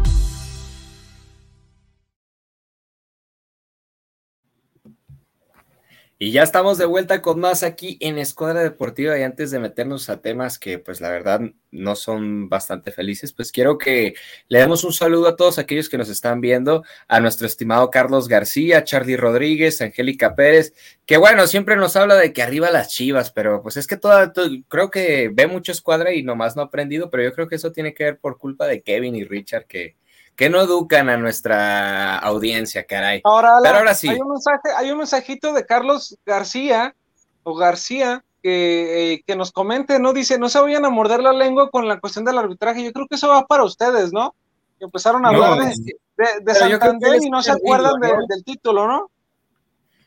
Y ya estamos de vuelta con más aquí en Escuadra Deportiva. Y antes de meternos a temas que pues la verdad no son bastante felices, pues quiero que le demos un saludo a todos aquellos que nos están viendo, a nuestro estimado Carlos García, Charlie Rodríguez, Angélica Pérez, que bueno, siempre nos habla de que arriba las chivas, pero pues es que toda, creo que ve mucho Escuadra y nomás no ha aprendido, pero yo creo que eso tiene que ver por culpa de Kevin y Richard que que no educan a nuestra audiencia, caray. Ahora, Pero ahora sí. Hay un, mensaje, hay un mensajito de Carlos García o García que, eh, que nos comente, ¿no? Dice, no se vayan a morder la lengua con la cuestión del arbitraje. Yo creo que eso va para ustedes, ¿no? Que empezaron a hablar de, de, Santander y no se acuerdan del título, ¿no?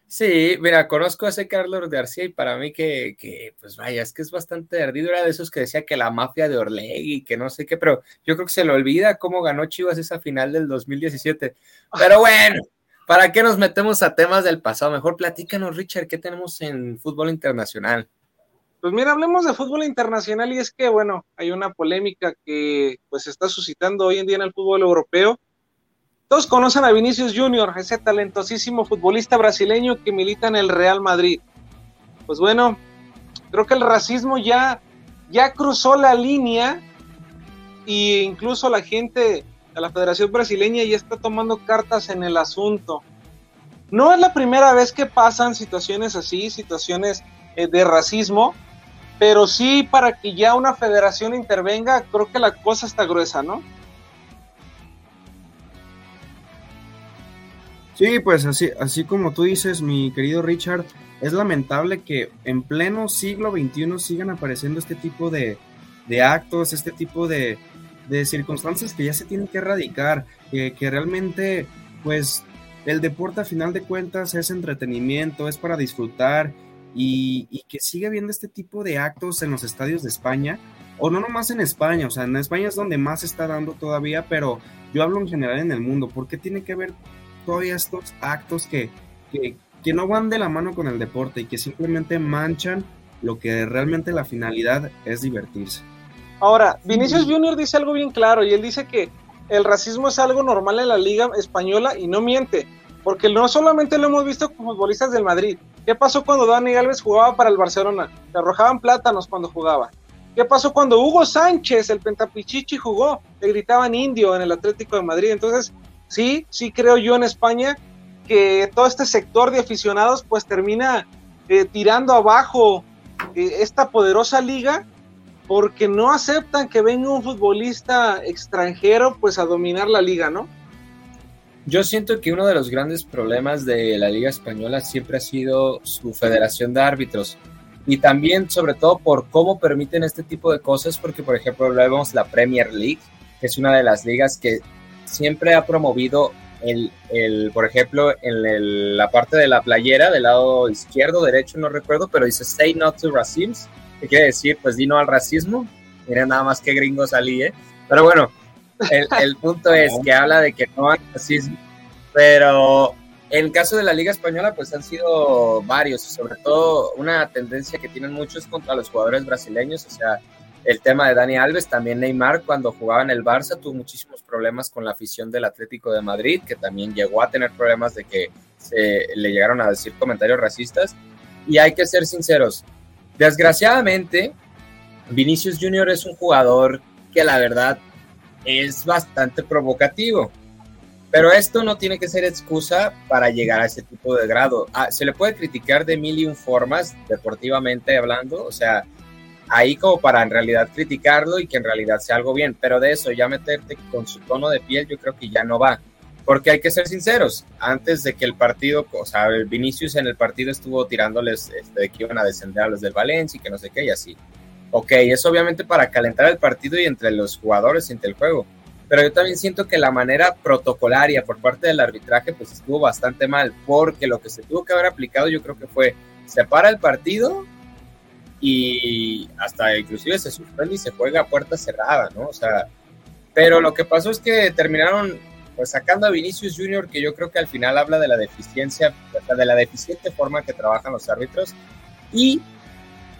Sí, mira, conozco a ese Carlos García y para mí que, que, pues vaya, es que es bastante ardido, era de esos que decía que la mafia de Orlegui, que no sé qué, pero yo creo que se le olvida cómo ganó Chivas esa final del 2017. Pero bueno, ¿para qué nos metemos a temas del pasado? Mejor platícanos, Richard, ¿qué tenemos en fútbol internacional? Pues mira, hablemos de fútbol internacional y es que, bueno, hay una polémica que pues está suscitando hoy en día en el fútbol europeo todos conocen a Vinicius Junior, ese talentosísimo futbolista brasileño que milita en el Real Madrid. Pues bueno, creo que el racismo ya, ya cruzó la línea e incluso la gente de la Federación Brasileña ya está tomando cartas en el asunto. No es la primera vez que pasan situaciones así, situaciones eh, de racismo, pero sí para que ya una federación intervenga, creo que la cosa está gruesa, ¿no? Sí, pues así, así como tú dices, mi querido Richard, es lamentable que en pleno siglo XXI sigan apareciendo este tipo de, actos, este tipo de, circunstancias que ya se tienen que erradicar, que, realmente, pues, el deporte a final de cuentas es entretenimiento, es para disfrutar y, y que siga habiendo este tipo de actos en los estadios de España, o no nomás en España, o sea, en España es donde más se está dando todavía, pero yo hablo en general en el mundo, ¿por qué tiene que haber todavía estos actos que, que, no van de la mano con el deporte y que simplemente manchan lo que realmente la finalidad es divertirse. Ahora, Vinicius Junior dice algo bien claro y él dice que el racismo es algo normal en la liga española y no miente, porque no solamente lo hemos visto con futbolistas del Madrid. ¿Qué pasó cuando Dani Alves jugaba para el Barcelona? Le arrojaban plátanos cuando jugaba. ¿Qué pasó cuando Hugo Sánchez, el pentapichichi, jugó? Le gritaban indio en el Atlético de Madrid. Entonces, sí, sí creo yo en España que todo este sector de aficionados pues termina eh, tirando abajo eh, esta poderosa liga porque no aceptan que venga un futbolista extranjero pues a dominar la liga, ¿no? Yo siento que uno de los grandes problemas de la Liga Española siempre ha sido su federación de árbitros y también sobre todo por cómo permiten este tipo de cosas, porque por ejemplo vemos la Premier League, que es una de las ligas que siempre ha promovido el, el por ejemplo, en la parte de la playera, del lado izquierdo, derecho, no recuerdo, pero dice Say No to Racism, que quiere decir, pues di no al racismo. Miren nada más que gringo salí, ¿eh? Pero bueno, el, el punto es que habla de que no hay racismo, pero en el caso de la Liga Española, pues han sido varios, sobre todo una tendencia que tienen muchos contra los jugadores brasileños, o sea, el tema de Dani Alves, también Neymar cuando jugaba en el Barça tuvo muchísimos problemas con la afición del Atlético de Madrid, que también llegó a tener problemas de que se le llegaron a decir comentarios racistas. Y hay que ser sinceros, desgraciadamente, Vinicius Junior es un jugador que la verdad es bastante provocativo. Pero esto no tiene que ser excusa para llegar a ese tipo de grado. Ah, se le puede criticar de mil y un formas, deportivamente hablando, o sea, ahí como para en realidad criticarlo y que en realidad sea algo bien, pero de eso ya meterte con su tono de piel yo creo que ya no va, porque hay que ser sinceros, antes de que el partido, o sea, el Vinicius en el partido estuvo tirándoles este, de que iban a descender a los del Valencia y que no sé qué y así. Ok, es obviamente para calentar el partido y entre los jugadores, entre el juego, pero yo también siento que la manera protocolaria por parte del arbitraje pues estuvo bastante mal, porque lo que se tuvo que haber aplicado yo creo que fue separa el partido y hasta inclusive se suspende y se juega a puerta cerrada, ¿no? O sea, pero lo que pasó es que terminaron pues sacando a Vinicius Junior, que yo creo que al final habla de la deficiencia, de la deficiente forma que trabajan los árbitros, y,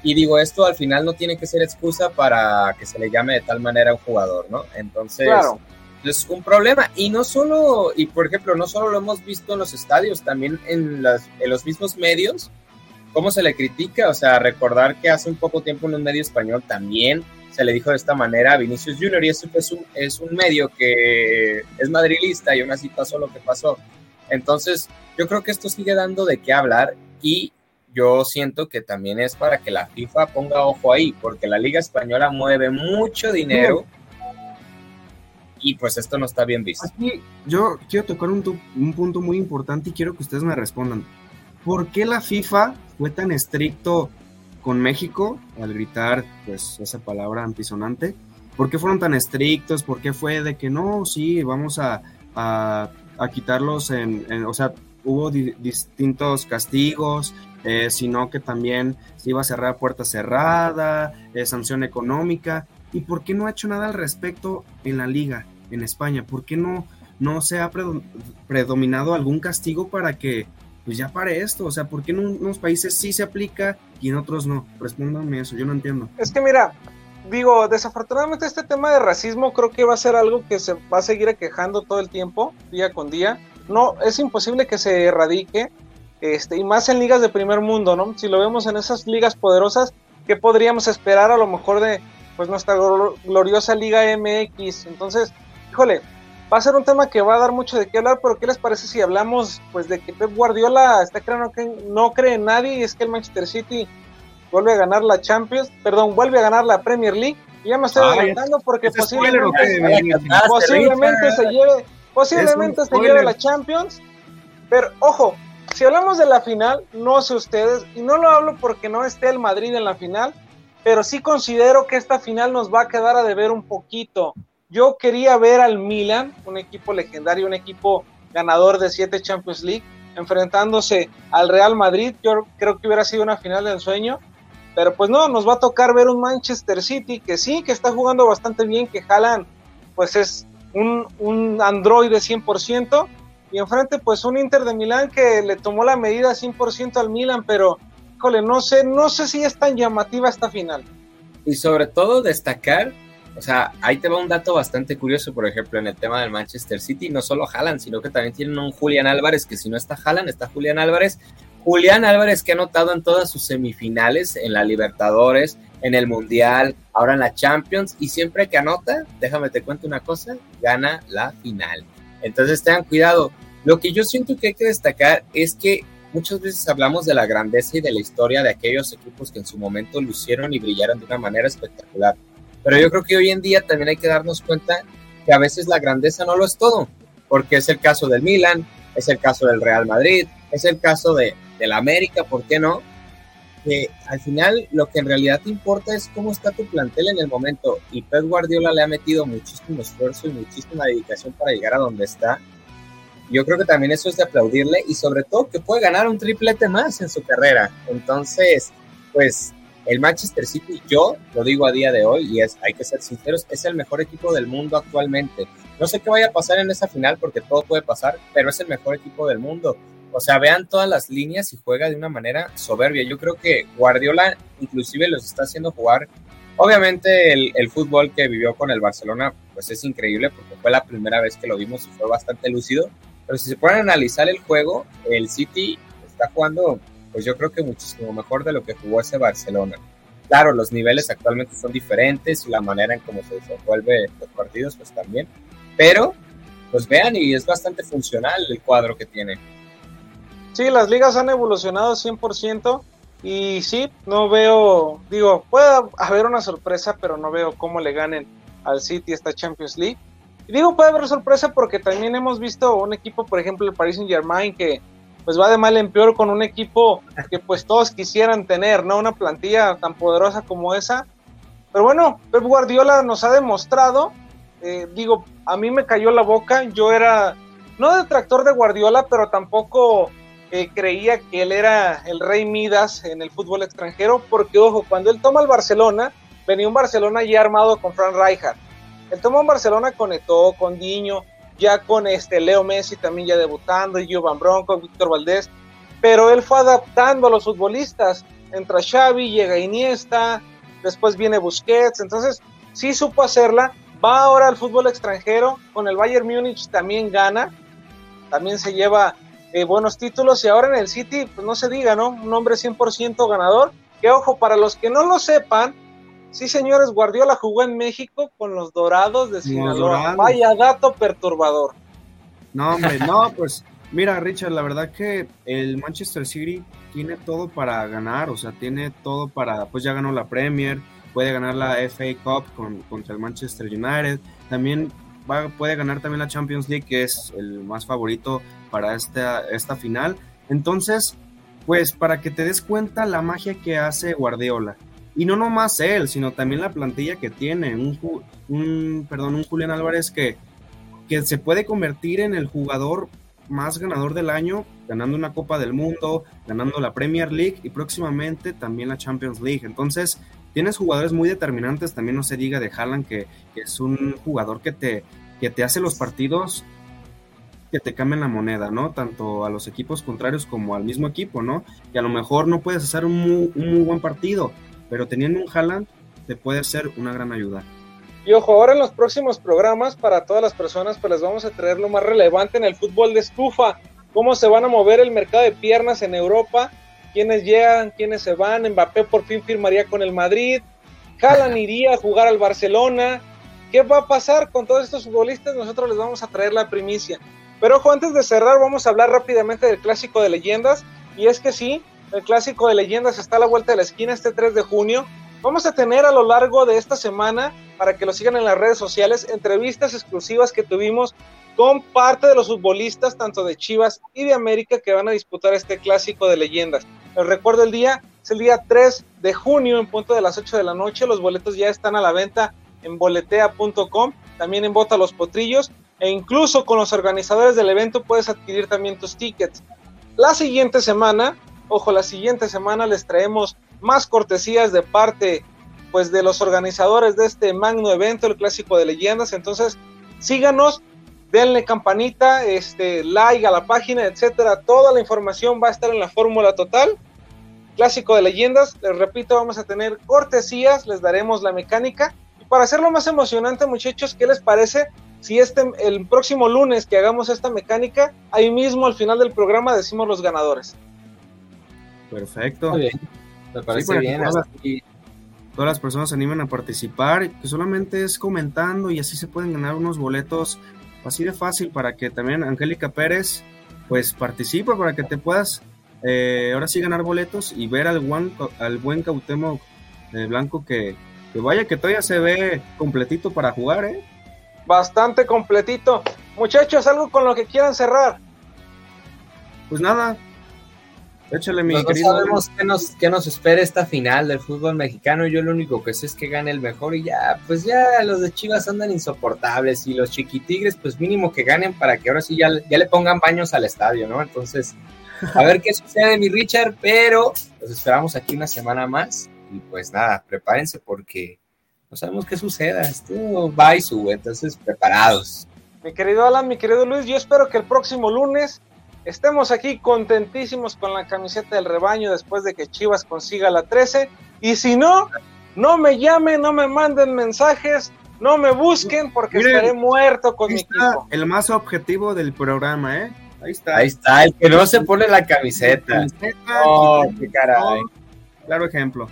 y digo, esto al final no tiene que ser excusa para que se le llame de tal manera a un jugador, ¿no? Entonces, es un problema, y no solo, y por ejemplo, no solo lo hemos visto en los estadios, también en, las, en los mismos medios, cómo se le critica, o sea, recordar que hace un poco tiempo en un medio español también se le dijo de esta manera a Vinicius Junior y eso es un, es un medio que es madrilista y aún así pasó lo que pasó. Entonces, yo creo que esto sigue dando de qué hablar y yo siento que también es para que la FIFA ponga ojo ahí, porque la Liga Española mueve mucho dinero y pues esto no está bien visto. Yo quiero tocar un, un punto muy importante y quiero que ustedes me respondan. ¿Por qué la FIFA fue tan estricto con México al gritar pues esa palabra antisonante? ¿Por qué fueron tan estrictos? ¿Por qué fue de que no, sí, vamos a, a, quitarlos en, o sea, hubo distintos castigos, eh, sino que también se iba a cerrar puerta cerrada, eh, sanción económica. ¿Y por qué no ha hecho nada al respecto en la liga, en España? ¿Por qué no, no se ha predominado algún castigo para que pues ya pare esto, o sea, ¿por qué en unos países sí se aplica y en otros no? Respóndanme eso, yo no entiendo. Es que mira, digo, desafortunadamente este tema de racismo creo que va a ser algo que se va a seguir aquejando todo el tiempo, día con día. No, es imposible que se erradique, este, y más en ligas de primer mundo, ¿no? Si lo vemos en esas ligas poderosas, ¿qué podríamos esperar a lo mejor de pues nuestra gloriosa Liga MX? Entonces, híjole, va a ser un tema que va a dar mucho de qué hablar, pero ¿qué les parece si hablamos pues de que Pep Guardiola está creando que no cree en nadie y es que el Manchester City vuelve a ganar la Champions, perdón, vuelve a ganar la Premier League? Y ya me estoy adelantando porque posiblemente, posiblemente se lleve, posiblemente se lleve la Champions, pero ojo, si hablamos de la final, no sé ustedes, y no lo hablo porque no esté el Madrid en la final, pero sí considero que esta final nos va a quedar a deber un poquito. Yo quería ver al Milan, un equipo legendario, un equipo ganador de siete Champions League, enfrentándose al Real Madrid. Yo creo que hubiera sido una final del sueño. Pero pues no, nos va a tocar ver un Manchester City que sí, que está jugando bastante bien, que jalan, pues es un, un androide 100%. Y enfrente pues un Inter de Milán que le tomó la medida 100% al Milan, pero híjole, no sé, no sé si es tan llamativa esta final. Y sobre todo destacar o sea, ahí te va un dato bastante curioso, por ejemplo, en el tema del Manchester City, no solo Haaland, sino que también tienen un Julián Álvarez, que si no está Haaland, está Julián Álvarez. Julián Álvarez que ha anotado en todas sus semifinales, en la Libertadores, en el Mundial, ahora en la Champions, y siempre que anota, déjame te cuento una cosa, gana la final. Entonces tengan cuidado. Lo que yo siento que hay que destacar es que muchas veces hablamos de la grandeza y de la historia de aquellos equipos que en su momento lucieron y brillaron de una manera espectacular pero yo creo que hoy en día también hay que darnos cuenta que a veces la grandeza no lo es todo. porque es el caso del Milan, es el caso del Real Madrid, es el caso de, del América, ¿por qué no? Que al final lo que en realidad te importa es cómo está tu plantel en el momento y Pep Guardiola le ha metido muchísimo esfuerzo y muchísima dedicación para llegar a donde está. Yo creo que también eso es de aplaudirle y sobre todo que puede ganar un triplete más en su carrera. Entonces, pues el Manchester City, yo lo digo a día de hoy y es, hay que ser sinceros, es el mejor equipo del mundo actualmente. No sé qué vaya a pasar en esa final porque todo puede pasar, pero es el mejor equipo del mundo. O sea, vean todas las líneas y juega de una manera soberbia. Yo creo que Guardiola inclusive los está haciendo jugar. Obviamente el, fútbol que vivió con el Barcelona pues es increíble porque fue la primera vez que lo vimos y fue bastante lúcido. Pero si se pueden analizar el juego, el City está jugando pues yo creo que muchísimo mejor de lo que jugó ese Barcelona. Claro, los niveles actualmente son diferentes y la manera en cómo se desenvuelve los partidos pues también. Pero pues vean y es bastante funcional el cuadro que tiene. Sí, las ligas han evolucionado 100% y sí, no veo, digo, puede haber una sorpresa, pero no veo cómo le ganen al City esta Champions League. Y digo, puede haber sorpresa porque también hemos visto un equipo, por ejemplo, el Paris Saint Germain, que pues va de mal en peor con un equipo que pues todos quisieran tener, ¿no? Una plantilla tan poderosa como esa. Pero bueno, Pep Guardiola nos ha demostrado, eh, digo, a mí me cayó la boca, yo era, no detractor de Guardiola, pero tampoco creía que él era el rey Midas en el fútbol extranjero, porque ojo, cuando él toma el Barcelona, venía un Barcelona ya armado con Fran Rijkaard. Él toma un Barcelona con Eto'o, con Diño, ya con este Leo Messi también ya debutando, Van Bronco, Víctor Valdés, pero él fue adaptando a los futbolistas. Entra Xavi, llega Iniesta, después viene Busquets, entonces sí supo hacerla. Va ahora al fútbol extranjero, con el Bayern Múnich también gana, también se lleva eh, buenos títulos y ahora en el City, pues no se diga, ¿no? Un hombre 100% ganador. Que ojo, para los que no lo sepan, sí señores, Guardiola jugó en México con los Dorados de Sinaloa. Vaya dato perturbador. No, hombre, no, pues mira, Richard, la verdad que el Manchester City tiene todo para ganar, o sea, tiene todo para, pues ya ganó la Premier, puede ganar la FA Cup con, contra el Manchester United, también va, puede ganar también la Champions League, que es el más favorito para esta, esta final. Entonces, pues para que te des cuenta la magia que hace Guardiola. Y no nomás él, sino también la plantilla que tiene. Un, un, perdón, un Julián Álvarez que, que se puede convertir en el jugador más ganador del año, ganando una Copa del Mundo, ganando la Premier League y próximamente también la Champions League. Entonces, tienes jugadores muy determinantes, también no se diga de Haaland que, es un jugador que te, que te hace los partidos que te cambien la moneda, ¿no? Tanto a los equipos contrarios como al mismo equipo, ¿no? Que a lo mejor no puedes hacer un un muy buen partido, pero teniendo un Haaland te puede ser una gran ayuda. Y ojo, ahora en los próximos programas para todas las personas, pues les vamos a traer lo más relevante en el fútbol de estufa, cómo se van a mover el mercado de piernas en Europa, quiénes llegan, quiénes se van, Mbappé por fin firmaría con el Madrid, Haaland iría a jugar al Barcelona, ¿qué va a pasar con todos estos futbolistas? Nosotros les vamos a traer la primicia. Pero ojo, antes de cerrar, vamos a hablar rápidamente del clásico de leyendas. Y es que sí, el clásico de leyendas está a la vuelta de la esquina este 3 de junio. Vamos a tener a lo largo de esta semana, para que lo sigan en las redes sociales, entrevistas exclusivas que tuvimos con parte de los futbolistas, tanto de Chivas y de América, que van a disputar este clásico de leyendas. Les recuerdo el día, es el día 3 de junio en punto de las 8 de la noche. Los boletos ya están a la venta en boletea.com, también en Bota Los Potrillos e incluso con los organizadores del evento puedes adquirir también tus tickets. La siguiente semana, ojo, la siguiente semana les traemos más cortesías de parte pues de los organizadores de este magno evento, el clásico de leyendas. Entonces, síganos, denle campanita, este like a la página, etcétera. Toda la información va a estar en la fórmula total. Clásico de leyendas, les repito, vamos a tener cortesías, les daremos la mecánica. Y para hacerlo más emocionante, muchachos, ¿qué les parece si este, el próximo lunes que hagamos esta mecánica, ahí mismo al final del programa decimos los ganadores. Perfecto. Me parece bien. Todas, las personas se animan a participar, que solamente es comentando y así se pueden ganar unos boletos así de fácil para que también Angélica Pérez pues participe para que te puedas eh, ahora sí ganar boletos y ver al, buen, al buen Cautemo de Blanco que, que vaya que todavía se ve completito para jugar, ¿eh? bastante completito. Muchachos, algo con lo que quieran cerrar. Pues nada. Échale mi No, no querido. sabemos qué nos, qué nos espera esta final del fútbol mexicano. Yo lo único que sé es que gane el mejor y ya, pues ya los de Chivas andan insoportables y los chiquitigres, pues mínimo que ganen para que ahora sí ya, ya le pongan baños al estadio, ¿no? Entonces, a ver qué sucede, mi Richard, pero los esperamos aquí una semana más y pues nada, prepárense porque no sabemos qué suceda. Esto va y sube, entonces preparados. Mi querido Alan, mi querido Luis, yo espero que el próximo lunes estemos aquí contentísimos con la camiseta del rebaño después de que Chivas consiga la 13. Y si no, no me llamen, no me manden mensajes, no me busquen porque Miren, estaré muerto con Ahí mi está equipo. el más objetivo del programa, ¿eh? Ahí está. Ahí está, el que no se pone la camiseta. Camiseta, Oh, qué caray. Claro ejemplo.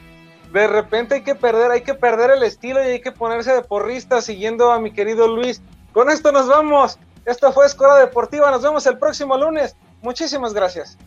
De repente hay que perder, hay que perder el estilo y hay que ponerse de porrista siguiendo a mi querido Luis. Con esto nos vamos. Esto fue Escuela Deportiva. Nos vemos el próximo lunes. Muchísimas gracias.